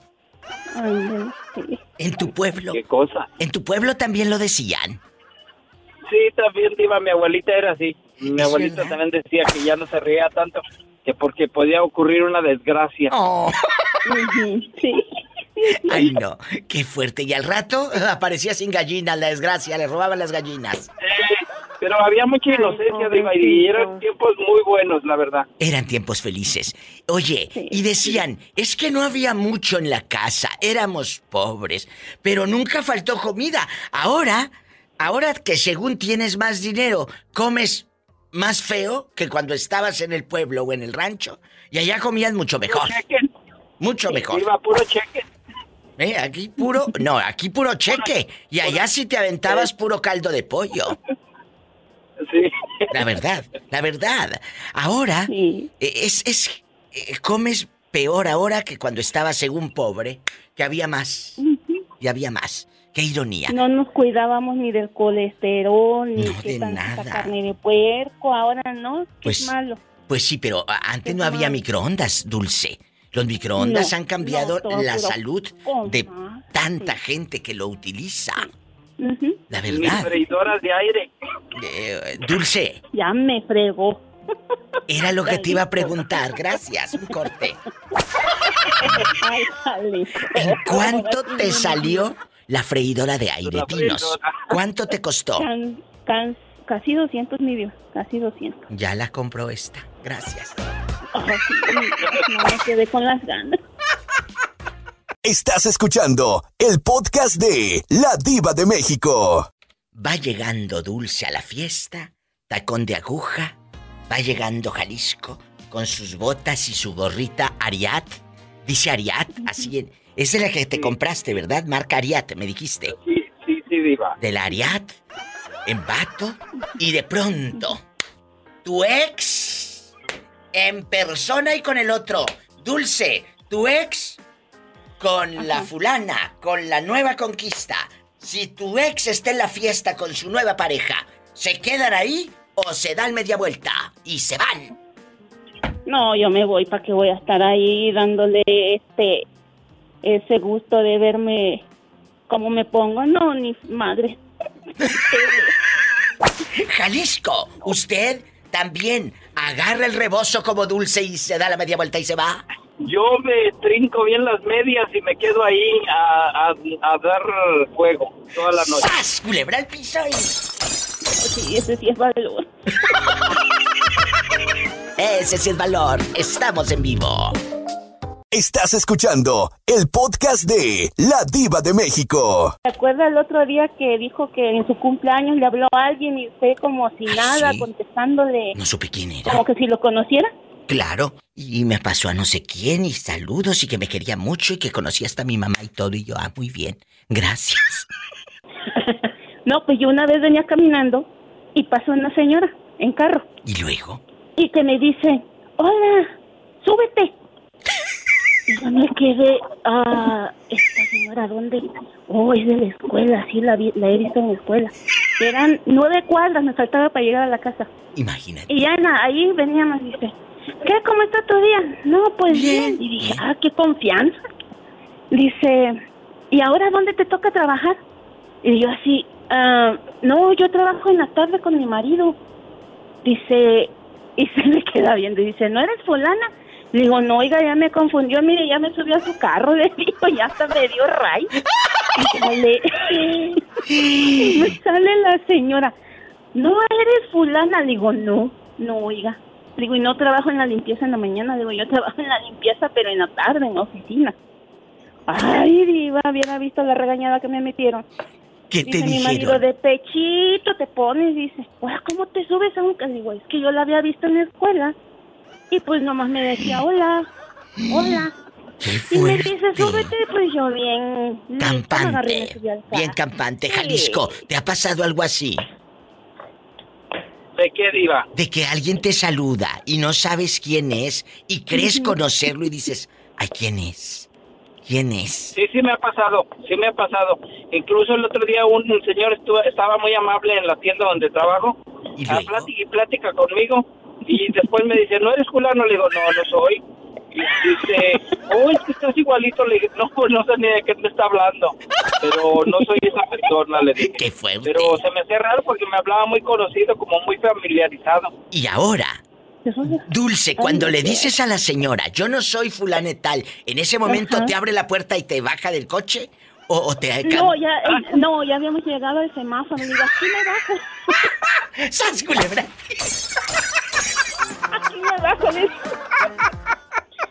En tu pueblo. ¿Qué cosa? En tu pueblo también lo decían. Sí, también, Diva, mi abuelita era así. Mi abuelita también decía que ya no se reía tanto, que porque podía ocurrir una desgracia. Oh. Sí. Ay, no, qué fuerte. Y al rato aparecía sin gallinas, la desgracia, le robaban las gallinas. Pero había mucha inocencia, Diva, y eran tiempos muy buenos, la verdad. Eran tiempos felices. Oye, y decían, es que no había mucho en la casa, éramos pobres, pero nunca faltó comida. Ahora, ahora que según tienes más dinero, comes más feo que cuando estabas en el pueblo o en el rancho, y allá comías mucho mejor. Mucho mejor. Diva, puro cheque. Eh, aquí puro, no, aquí puro cheque. Y allá sí te aventabas puro caldo de pollo. Sí. La verdad, la verdad. Ahora eh, es, es eh, comes peor ahora que cuando estabas según pobre, que había más. Y había más. Qué ironía. No nos cuidábamos ni del colesterol, ni No, de nada. carne de puerco. Ahora no, qué Pues, malo. Pues sí, pero antes no había microondas, Dulce. Los microondas No, han cambiado no, la salud de tanta gente que lo utiliza. La verdad. freidoras de aire. Eh, Dulce, Ya me fregó. era lo que te iba a preguntar. Gracias, un corte. ¿En cuánto te salió la freidora de aire, Dinos? ¿Cuánto te costó? Can- can- casi 200 mi Dios, casi 200. Ya la compró esta. Gracias. Sí, no me quedé con las ganas. Estás escuchando el podcast de La Diva de México. Va llegando Dulce a la fiesta, tacón de aguja. Va llegando Jalisco con sus botas y su gorrita Ariat. Dice Ariat, así en... Es de la que te compraste, ¿verdad? Marca Ariat, me dijiste. Sí, sí, sí, Diva. De la Ariat, en vato, y de pronto, tu ex, en persona y con el otro. Dulce, tu ex, con la fulana, con la nueva conquista. Si tu ex está en la fiesta con su nueva pareja, ¿se quedan ahí o se dan media vuelta y se van? No, yo me voy para que voy a estar ahí dándole este ese gusto de verme como me pongo. No, ni madre. Jalisco, usted también agarra el rebozo como dulce y se da la media vuelta y se va. Yo me trinco bien las medias y me quedo ahí a, a- a dar fuego toda la noche. ¡Sas! Culebra al piso y... Sí, ese sí es valor. Ese sí es valor. Estamos en vivo. Estás escuchando el podcast de La Diva de México. ¿Te acuerdas el otro día que dijo que en su cumpleaños le habló a alguien y usted como si nada sí. contestándole No supe quién era. como que si lo conociera? Claro. Y me pasó a no sé quién y saludos y que me quería mucho y que conocía hasta a mi mamá y todo. Y yo, ah, muy bien. Gracias. No, pues yo una vez venía caminando y pasó una señora en carro ¿Y luego? y que me dice, hola, súbete. Yo me quedé, ah, esta señora, ¿dónde? Oh, es de la escuela, sí, la, vi- la he visto en la escuela. Eran nueve cuadras, me faltaba para llegar a la casa. Imagínate. Y ya ahí veníamos, dice, ¿qué? ¿Cómo está tu día? No, pues bien. Y dije, ah, qué confianza. Dice, ¿y ahora dónde te toca trabajar? Y yo así, "Ah, no, yo trabajo en la tarde con mi marido. Dice, y se me queda viendo y dice, ¿no eres fulana? Le digo, no, oiga, ya me confundió, mire, ya me subió a su carro, le digo, ya hasta me dio ray. Y sale, me sale la señora, no eres fulana, le digo, no, no, oiga. Le digo, y no trabajo en la limpieza en la mañana, le digo, yo trabajo en la limpieza, pero en la tarde, en la oficina. Ay, diva, hubiera visto la regañada que me metieron. ¿Qué te Dice mi marido, dijeron? de pechito te pones, dice, "Oiga, ¿cómo te subes a un ca-?" Le Digo, es que yo la había visto en la escuela. Y pues nomás me decía, hola, hola. Y me dice, súbete, pues yo bien... y Campante. Bien campante. Sí. Jalisco, ¿te ha pasado algo así? ¿De qué, Diva? De que alguien te saluda y no sabes quién es y crees conocerlo y dices, ay, ¿quién es? ¿Quién es? Sí, sí me ha pasado, sí me ha pasado. Incluso el otro día un señor estuvo, estaba muy amable en la tienda donde trabajo, a plática y plática conmigo, y después me dice, ¿no eres fulano? Le digo, no, no soy. Y dice, oh, es que estás igualito. Le dije, no, pues no sé ni de qué te está hablando. Pero no soy esa persona, le dije. Qué fuerte. Pero se me hacía raro porque me hablaba muy conocido, como muy familiarizado. Y ahora, Dulce, cuando le dices a la señora, yo no soy fulane tal, ¿en ese momento Ajá. te abre la puerta y te baja del coche? ¿O, o te No, ya, eh, no, ya habíamos llegado al semáforo. Digo, aquí me bajo. ¡Sas, culebra! Aquí me bajo.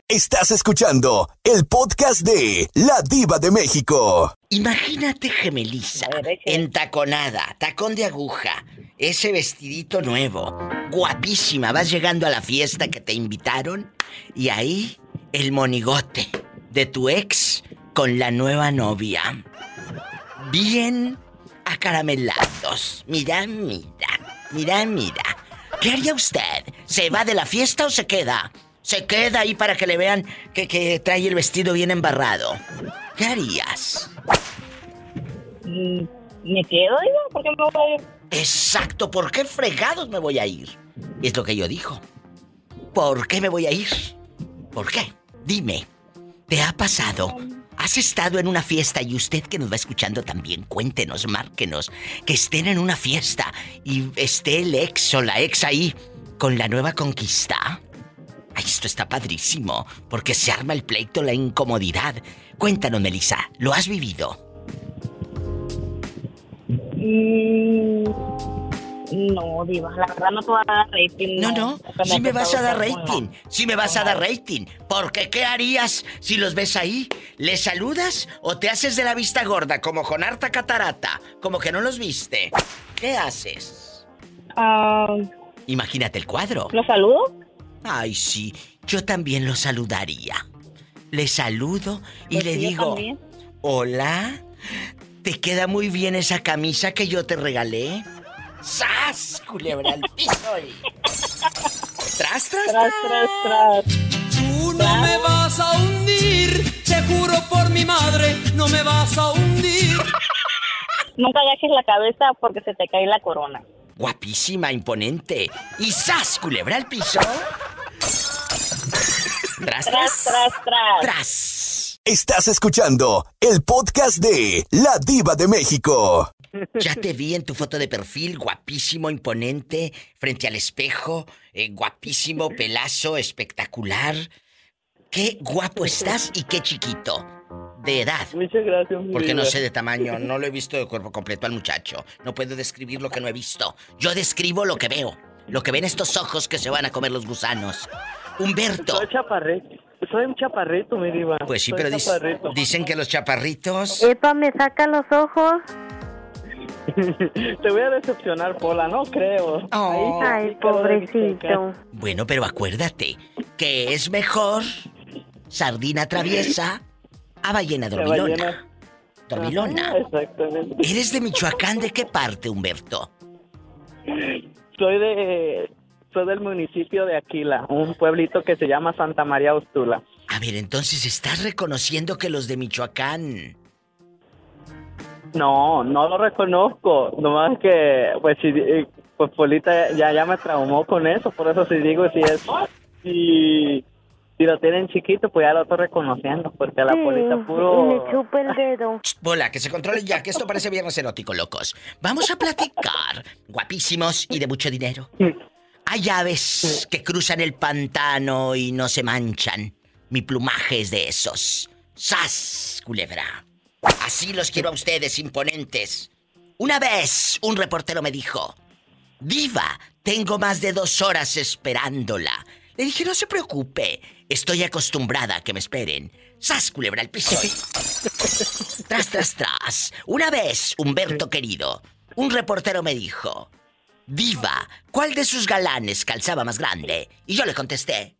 Estás escuchando el podcast de La Diva de México. Imagínate gemeliza, entaconada, tacón de aguja, ese vestidito nuevo, guapísima, vas llegando a la fiesta que te invitaron y ahí el monigote de tu ex con la nueva novia. Bien acaramelados. Mira, mira, mira, mira. ¿Qué haría usted? ¿Se va de la fiesta o se queda? Se queda ahí para que le vean que, que trae el vestido bien embarrado. ¿Qué harías? Mm, ¿Me quedo, digo? ¿Por qué me voy a ir? Exacto, ¿por qué fregados me voy a ir? Es lo que yo digo. ¿Por qué me voy a ir? ¿Por qué? Dime, ¿te ha pasado? ¿Has estado en una fiesta y usted que nos va escuchando también, cuéntenos, márquenos, que estén en una fiesta y esté el ex o la ex ahí con la nueva conquista? Ay, esto está padrísimo, porque se arma el pleito, la incomodidad. Cuéntanos, Melissa, ¿lo has vivido? Mm, no, Diva, la verdad no te voy a dar rating. No, no, Porque sí me vas a dar rating, sí me vas a dar rating. Porque ¿qué harías si los ves ahí? ¿Les saludas o te haces de la vista gorda como con harta catarata? Como que no los viste. ¿Qué haces? Ah, Imagínate el cuadro. ¿Lo saludo? Ay, sí, yo también lo saludaría. Le saludo y Pues le sí, digo, hola, ¿te queda muy bien esa camisa que yo te regalé? ¡Sas! Culebra al piso y... ¡Tras, tras, tras! tras, tras. Tú no me vas a hundir, te juro por mi madre, no me vas a hundir. Nunca agajes la cabeza porque se te cae la corona. Guapísima, imponente. ¿Y sas, culebra al piso? Tras, Tras, tras, tras. Tras. Estás escuchando el podcast de La Diva de México. Ya te vi en tu foto de perfil, guapísimo, imponente, frente al espejo, eh, guapísimo, pelazo, espectacular. Qué guapo estás y qué chiquito. De edad. Muchas gracias, mi Porque no vida. sé de tamaño, no lo he visto de cuerpo completo al muchacho. No puedo describir lo que no he visto. Yo describo lo que veo. Lo que ven estos ojos que se van a comer los gusanos. Humberto. Soy chaparrito. Soy un chaparrito, mi diva. Pues sí, Soy pero dic- dicen que los chaparritos... Epa, me saca los ojos. Te voy a decepcionar, Pola, no creo. Oh. Ahí Ay, pobrecito. Bueno, pero acuérdate que es mejor sardina traviesa a ballena De dormilona. Dormilona. Ajá, Exactamente. ¿Eres de Michoacán? ¿De qué parte, Humberto? Soy de soy del municipio de Aquila, un pueblito que se llama Santa María Ostula. A ver, entonces estás reconociendo que los de Michoacán. No, no lo reconozco. Nomás que, pues, si, eh, pues Polita ya, ya me traumó con eso. Por eso si digo si es. Si, si lo tienen chiquito, pues ya lo estoy reconociendo. Porque la Polita Y puro. me chupa el dedo. Bola, que se controle ya, que esto parece viernes erótico, locos. Vamos a platicar. Guapísimos y de mucho dinero. Hay aves que cruzan el pantano y no se manchan. Mi plumaje es de esos. ¡Sas, culebra! Así los quiero a ustedes, imponentes. Una vez un reportero me dijo, Diva, tengo más de dos horas esperándola. Le dije, no se preocupe, estoy acostumbrada a que me esperen. ¡Sas, culebra, al piso! tras, tras, tras. Una vez, Humberto querido, un reportero me dijo, Diva, ¿cuál de sus galanes calzaba más grande? Y yo le contesté,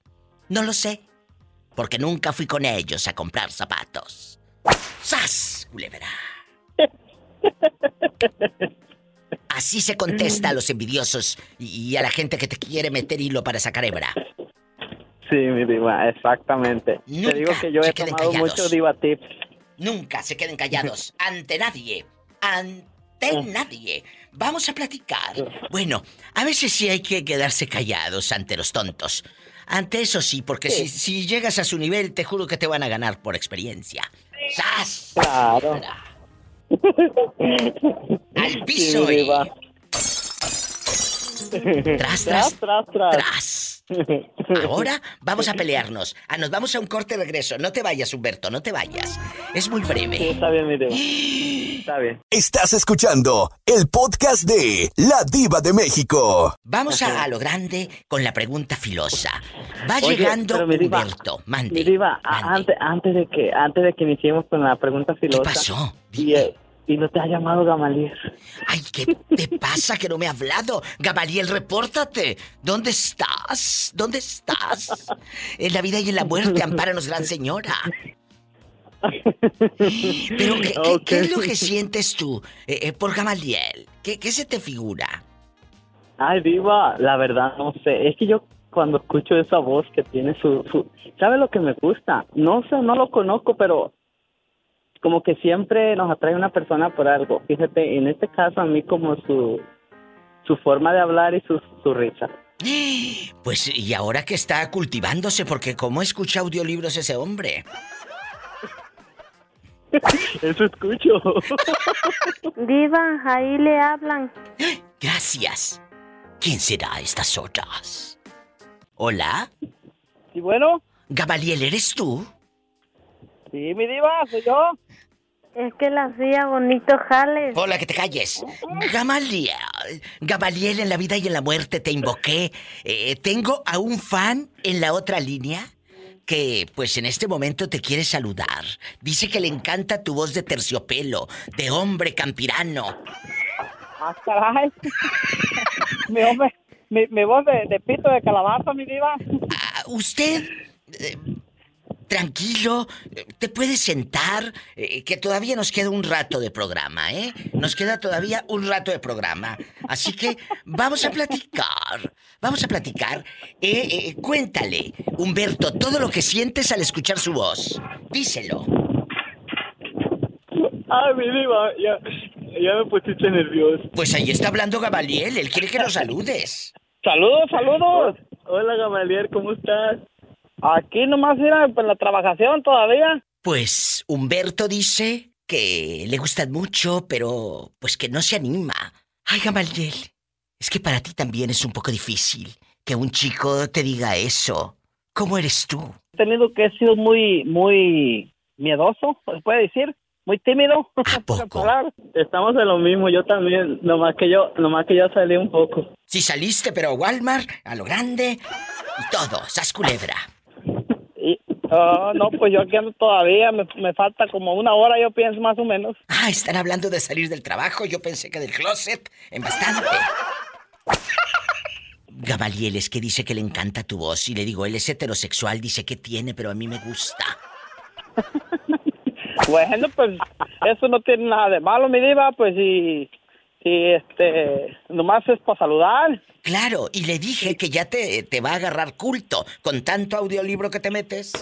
no lo sé, porque nunca fui con ellos a comprar zapatos. ¡Sas, culebra! Así se contesta a los envidiosos y a la gente que te quiere meter hilo para sacar hebra. Sí, mi diva, exactamente. Nunca Te digo que yo he tomado callados. mucho diva tips. Nunca se queden callados ante nadie. Ante nadie. Vamos a platicar. Bueno, a veces sí hay que quedarse callados ante los tontos. Ante eso sí, porque si, si llegas a su nivel, te juro que te van a ganar por experiencia. ¡Sas! Claro. Al piso Sí, y... Tras, tras, tras, tras. tras. Ahora vamos a pelearnos. Ah, nos vamos a un corte de regreso. No te vayas, Humberto, no te vayas. Es muy breve. Está bien, mi diva. Está bien. Estás escuchando el podcast de La Diva de México. Vamos a, a lo grande con la pregunta filosa. Va Oye, llegando Humberto. Mande. Mi diva, a- antes, antes de que antes de que iniciemos con la pregunta filosa. ¿Qué pasó? Y, eh, y no te ha llamado Gamaliel. Ay, ¿qué te pasa que no me ha hablado? Gamaliel, repórtate. ¿Dónde estás? ¿Dónde estás? En la vida y en la muerte, ampáranos, gran señora. Pero, ¿qué, es lo que sientes tú eh, eh, por Gamaliel? ¿Qué, ¿Qué se te figura? Ay, diva, la verdad no sé. Es que yo cuando escucho esa voz que tiene su, su ¿sabe lo que me gusta? No sé, no lo conozco, pero como que siempre nos atrae una persona por algo. Fíjate, en este caso a mí como su su forma de hablar y su, su risa. Pues, y ahora que está cultivándose, porque ¿cómo escucha audiolibros ese hombre? Eso escucho. Diva, ahí le hablan. Gracias. ¿Quién será a estas horas? ¿Hola? ¿Y bueno? Gamaliel, ¿eres tú? Sí, mi diva, soy yo. Es que la hacía bonito jales. Hola, que te calles. Gamaliel. Gamaliel, en la vida y en la muerte te invoqué. Eh, tengo a un fan en la otra línea que, pues en este momento te quiere saludar. Dice que le encanta tu voz de terciopelo, de hombre campirano. Ah, caray. mi hombre, mi, mi voz de, de pito de calabaza, mi diva. Ah, Usted, eh, tranquilo, eh, te puedes sentar, eh, que todavía nos queda un rato de programa, ¿eh? Nos queda todavía un rato de programa. Así que vamos a platicar, vamos a platicar. Eh, eh, cuéntale, Humberto, todo lo que sientes al escuchar su voz. Díselo. Ay, mi diva, ya, ya me pusiste nervioso. Pues ahí está hablando Gamaliel, él quiere que lo saludes. Saludos, saludos. Hola, Gamaliel, ¿cómo estás? Aquí nomás era en la trabajación todavía. Pues Humberto dice que le gustan mucho, pero pues que no se anima. Ay, Gamaliel, es que para ti también es un poco difícil que un chico te diga eso. ¿Cómo eres tú? He tenido que he sido muy, muy miedoso, se puede decir. Muy tímido. ¿A poco? Estamos en lo mismo, yo también, nomás que yo, nomás que yo salí un poco. Si saliste, pero Walmart, a lo grande, y todo, sas culebra. Ah, no, pues yo aquí ando todavía, me, me falta como una hora, yo pienso más o menos. Ah, están hablando de salir del trabajo, yo pensé que del closet, en bastante. Gamaliel es que dice que le encanta tu voz y le digo, él es heterosexual, dice que tiene, pero a mí me gusta. Bueno, pues eso no tiene nada de malo, mi diva, pues si, si este, nomás es para saludar. Claro, y le dije que ya te, te va a agarrar culto con tanto audiolibro que te metes.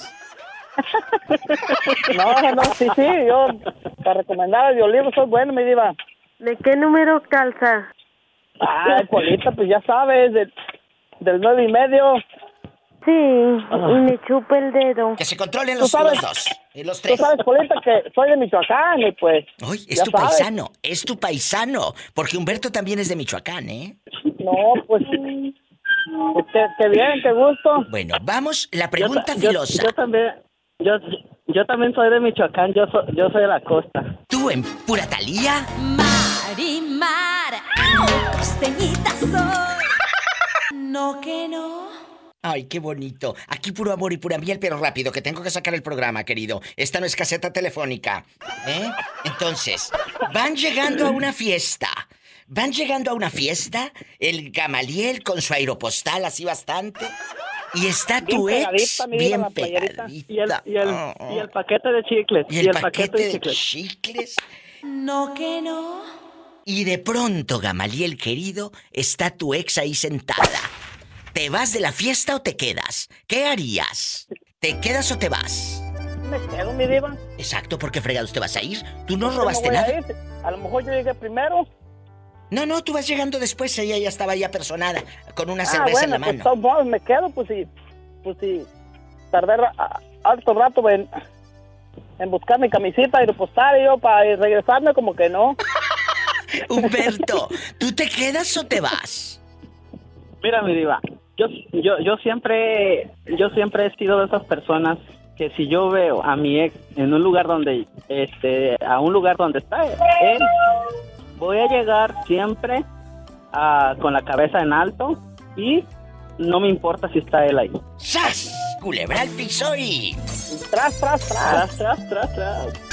No, no, sí, sí, yo para recomendar audiolibros soy bueno, mi diva. ¿De qué número calza? Ay, Polita, pues ya sabes, del, del nueve y medio. Sí, y me chupa el dedo. Que se controlen Tú los, sabes- los dos, y los Tú tres. sabes, Polita, que soy de Michoacán y pues... Ay, es tu sabes. paisano, es tu paisano, porque Humberto también es de Michoacán, ¿eh? No, pues... pues qué, qué bien, qué gusto. Bueno, vamos, la pregunta Yo ta- yo- filosa. Yo, también, yo, yo también soy de Michoacán, yo, soy yo soy de la costa. ¿Tú en pura talía? Marimar, ¡au! costeñita soy. No que no. Ay, qué bonito. Aquí puro amor y pura miel, pero rápido, que tengo que sacar el programa, querido. Esta no es caseta telefónica. ¿Eh? Entonces, van llegando a una fiesta. Van llegando a una fiesta, el Gamaliel con su aeropostal así bastante. Y está Bien tu ex bien la pegadita. Y el, y, el, y el paquete de chicles. Y el paquete de chicles. No que no. Y de pronto, Gamaliel querido, está tu ex ahí sentada. ¿Te vas de la fiesta o te quedas? ¿Qué harías? ¿Te quedas o te vas? Me quedo, mi diva. Exacto, porque fregados te vas a ir. Tú no robaste a nada. ir. A lo mejor yo llegué primero. No, no, tú vas llegando después, ella ya estaba ya personada, con una ah, cerveza bueno, en la pues mano. modos me quedo, pues sí. pues sí, tardé a- harto rato en, en buscar mi camisita aeropostario para regresarme, como que no. Humberto, ¿tú te quedas o te vas? Mira, mi diva, yo, yo, yo siempre, yo siempre he sido de esas personas que si yo veo a mi ex en un lugar donde, este, a un lugar donde está él, voy a llegar siempre ah, con la cabeza en alto y no me importa si está él ahí. ¡Sas! Culebra al piso y... Tras, tras, tras. Tras, tras, tras, tras.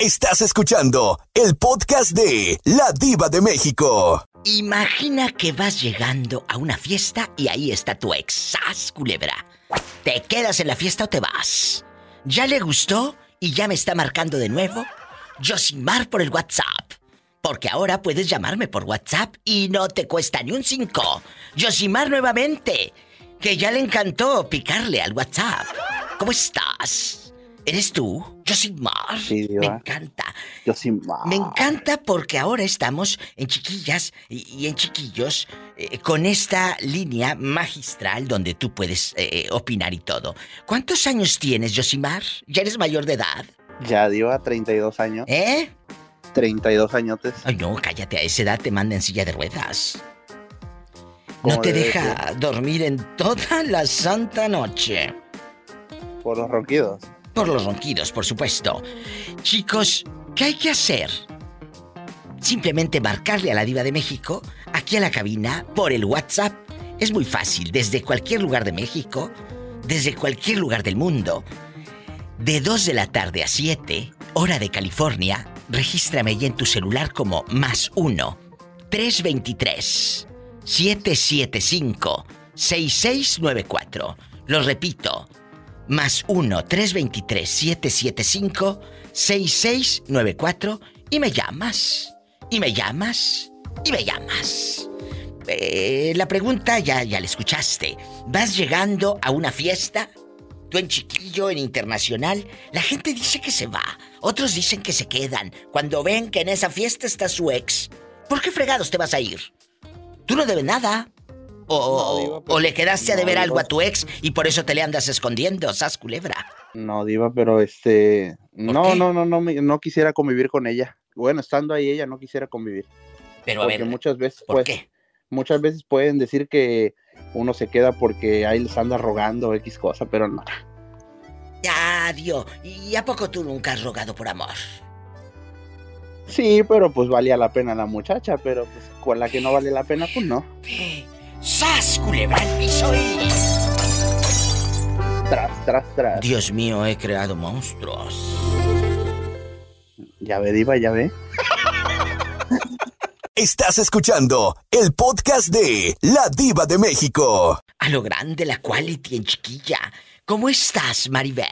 Estás escuchando el podcast de La Diva de México. Imagina que vas llegando a una fiesta y ahí está tu ex. ¡Sas, culebra! ¿Te quedas en la fiesta o te vas? ¿Ya le gustó y ya me está marcando de nuevo? Josimar por el WhatsApp. Porque ahora puedes llamarme por WhatsApp y no te cuesta ni un 5. Josimar nuevamente. Que ya le encantó picarle al WhatsApp. ¿Cómo estás? ¿Eres tú? Josimar. Sí, Me encanta. Yo sí, ma. Me encanta porque ahora estamos en chiquillas y, en chiquillos eh, con esta línea magistral donde tú puedes eh, opinar y todo. ¿Cuántos años tienes, Josimar? ¿Ya eres mayor de edad? Ya, Diva, 32 años. ¿Eh? 32 añotes. Ay, no, cállate, a esa edad te manda en silla de ruedas. ¿Cómo No te deja dormir en toda la santa noche. Por los ronquidos. Por los ronquidos, por supuesto. Chicos, ¿qué hay que hacer? Simplemente marcarle a la diva de México, aquí a la cabina, por el WhatsApp. Es muy fácil, desde cualquier lugar de México, desde cualquier lugar del mundo. De 2 de la tarde a 7, hora de California, regístrame ahí en tu celular como más 1 323 775 6694. Lo repito, más 1-323-775-6694 y me llamas, y me llamas, y me llamas. Eh, la pregunta ya, ya la escuchaste. ¿Vas llegando a una fiesta? Tú en chiquillo, en internacional, la gente dice que se va, otros dicen que se quedan cuando ven que en esa fiesta está su ex. ¿Por qué fregados te vas a ir? Tú no debes nada. O, o le quedaste a deber algo a tu ex y por eso te le andas escondiendo, sas culebra. No, Diva, pero este. No, no, no, no, no quisiera convivir con ella. Bueno, estando ahí ella, no quisiera convivir. Pero a ver, muchas veces, ¿por pues, qué? muchas veces pueden decir que uno se queda porque ahí les anda rogando X cosa, pero no. Ya, Dios. ¿Y a poco tú nunca has rogado por amor? Sí, pero pues valía la pena la muchacha, pero pues con la que no vale la pena, pues no. ¡Sas, culebra al piso y... Tras, tras, tras. Dios mío, he creado monstruos. Ya ve, Diva, ya ve. Estás escuchando el podcast de La Diva de México. A lo grande la quality en chiquilla. ¿Cómo estás, Maribel?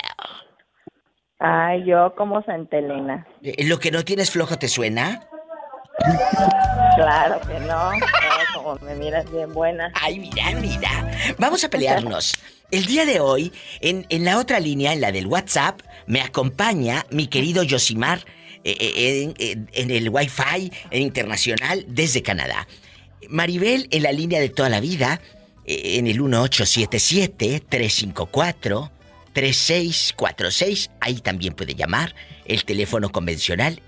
Ay, yo como Santa Elena. ¿Lo que no tienes flojo te suena? Claro que no. Me miras bien buena. Ay, mira, mira. Vamos a pelearnos. El día de hoy, en, en la otra línea, en la del WhatsApp, me acompaña mi querido Yosimar eh, eh, en, en- el Wi-Fi internacional desde Canadá. Maribel en la línea de toda la vida, eh, en el 1877-354-3646. Ahí también puede llamar el teléfono convencional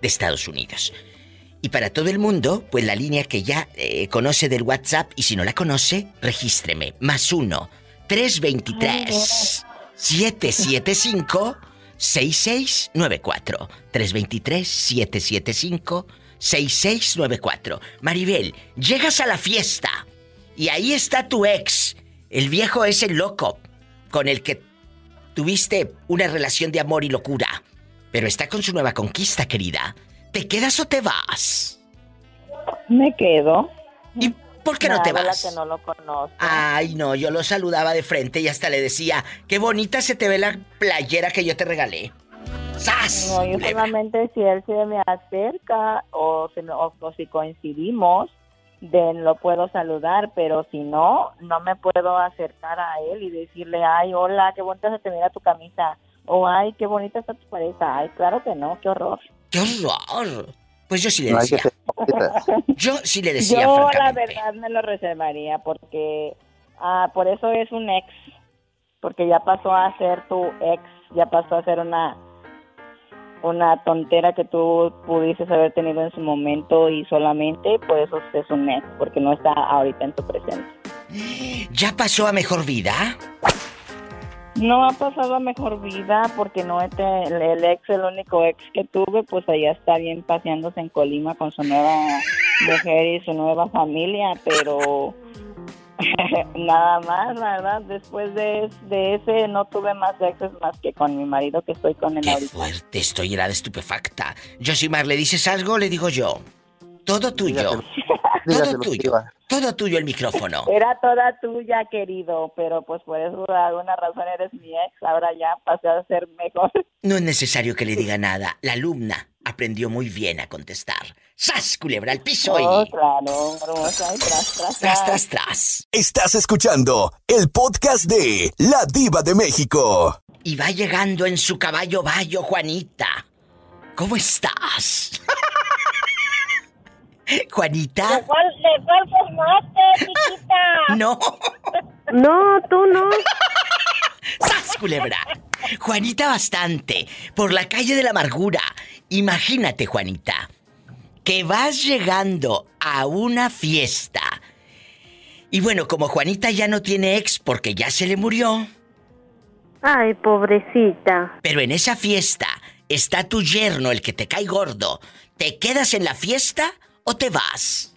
de Estados Unidos. Y para todo el mundo, pues la línea que ya eh, conoce del WhatsApp y si no la conoce, regístreme. Más uno, 323 775 6694. 323 775 6694. Maribel, llegas a la fiesta y ahí está tu ex, el viejo ese loco con el que tuviste una relación de amor y locura. Pero está con su nueva conquista, querida. ¿Te quedas o te vas? Me quedo. ¿Y por qué no te la vas? que no lo conozco. Ay, no, yo lo saludaba de frente y hasta le decía, qué bonita se te ve la playera que yo te regalé. ¡Sas! No, yo solamente si él se me acerca o, me- o- o si coincidimos, de lo puedo saludar, pero si no, no me puedo acercar a él y decirle, ay, hola, qué bonita se te mira tu camisa, o ay, qué bonita está tu pareja, ay, claro que no, qué horror. ¡Qué horror! Pues yo sí le decía. Yo sí le decía, Yo la verdad me lo reservaría porque ah, por eso es un ex, porque ya pasó a ser tu ex, ya pasó a ser una una tontera que tú pudiste haber tenido en su momento y solamente por eso es un ex, porque no está ahorita en tu presente. ¿Ya pasó a mejor vida? No ha pasado a mejor vida porque no este, el, el ex, el único ex que tuve, pues allá está bien paseándose en Colima con su nueva mujer y su nueva familia, pero nada más, la verdad, después de, de ese no tuve más exes más que con mi marido que estoy con él ahorita. Te estoy helada estupefacta. Josimar, ¿le dices algo? Le digo yo. Todo tuyo. Todo tuyo. Todo tuyo el micrófono. Era toda tuya, querido, pero pues por eso por alguna razón eres mi ex, ahora ya pasé a ser mejor. No es necesario que le diga nada. La alumna aprendió muy bien a contestar. ¡Sas, culebra al piso y... Oh, claro, hermosa, y tras, tras, Tras, tras, tras. Estás escuchando el podcast de La Diva de México. Y va llegando en su caballo bayo, Juanita. ¿Cómo estás? Juanita. formaste, chiquita? No. No, tú no. ¡Sas, culebra! Juanita bastante, por la calle de la amargura. Imagínate, Juanita, que vas llegando a una fiesta. Y bueno, como Juanita ya no tiene ex porque ya se le murió, Ay, pobrecita. pero en esa fiesta está tu yerno, el que te cae gordo, ¿te quedas en la fiesta o te vas?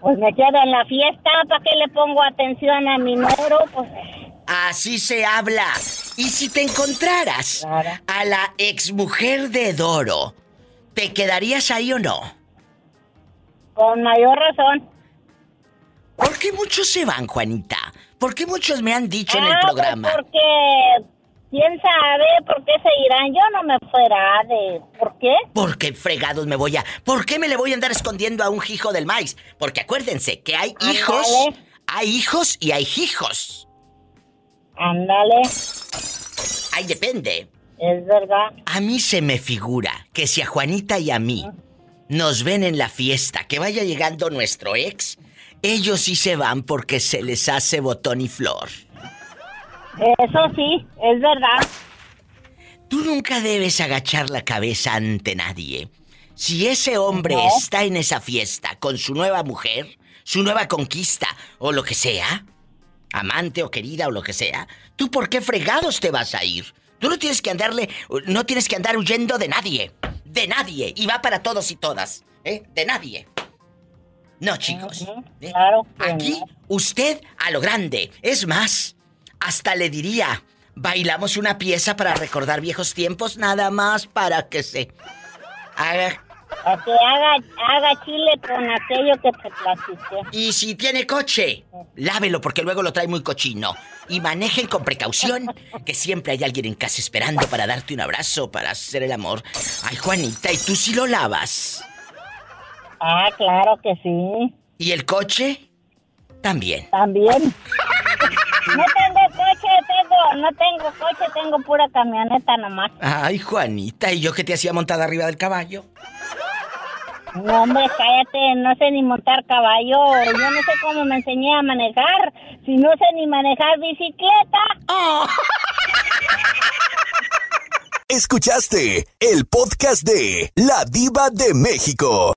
Pues me quedo en la fiesta, ¿para qué le pongo atención a mi número? Pues Así se habla. Y si te encontraras a la exmujer de Doro, ¿te quedarías ahí o no? con mayor razón. ¿Por qué muchos se van, Juanita? ¿Por qué muchos me han dicho en el Ah, pues programa? porque, quién sabe por qué se irán. Yo no me fuera de... ¿Por qué? ¿Por qué fregados me voy a.? ¿Por qué me le voy a andar escondiendo a un hijo del maíz? Porque acuérdense que hay hijos. Ándale. Hay hijos y hay hijos. Ándale. Ahí depende. Es verdad. A mí se me figura que si a Juanita y a mí nos ven en la fiesta, que vaya llegando nuestro ex, ellos sí se van porque se les hace botón y flor. Eso sí, es verdad. Tú nunca debes agachar la cabeza ante nadie. Si ese hombre No. está en esa fiesta con su nueva mujer, su nueva conquista o lo que sea, amante o querida o lo que sea, ¿tú por qué fregados te vas a ir? Tú no tienes que andarle, no tienes que andar huyendo de nadie, de nadie, y va para todos y todas, ¿eh? De nadie. No, chicos. ¿eh? Aquí, usted a lo grande. Es más, hasta le diría, bailamos una pieza para recordar viejos tiempos, nada más para que se haga. A que haga, haga chile con aquello que te platiqué. Y si tiene coche, lávelo porque luego lo trae muy cochino. Y manejen con precaución, que siempre hay alguien en casa esperando para darte un abrazo, para hacer el amor. Ay, Juanita, ¿y tú sí lo lavas? Ah, claro que sí. ¿Y el coche? También. También. No tengo, no tengo coche, tengo pura camioneta nomás. Ay, Juanita, ¿y yo qué te hacía montada arriba del caballo? No, hombre, cállate, no sé ni montar caballo. Yo no sé cómo me enseñé a manejar. Si no sé ni manejar bicicleta. Escuchaste el podcast de La Diva de México.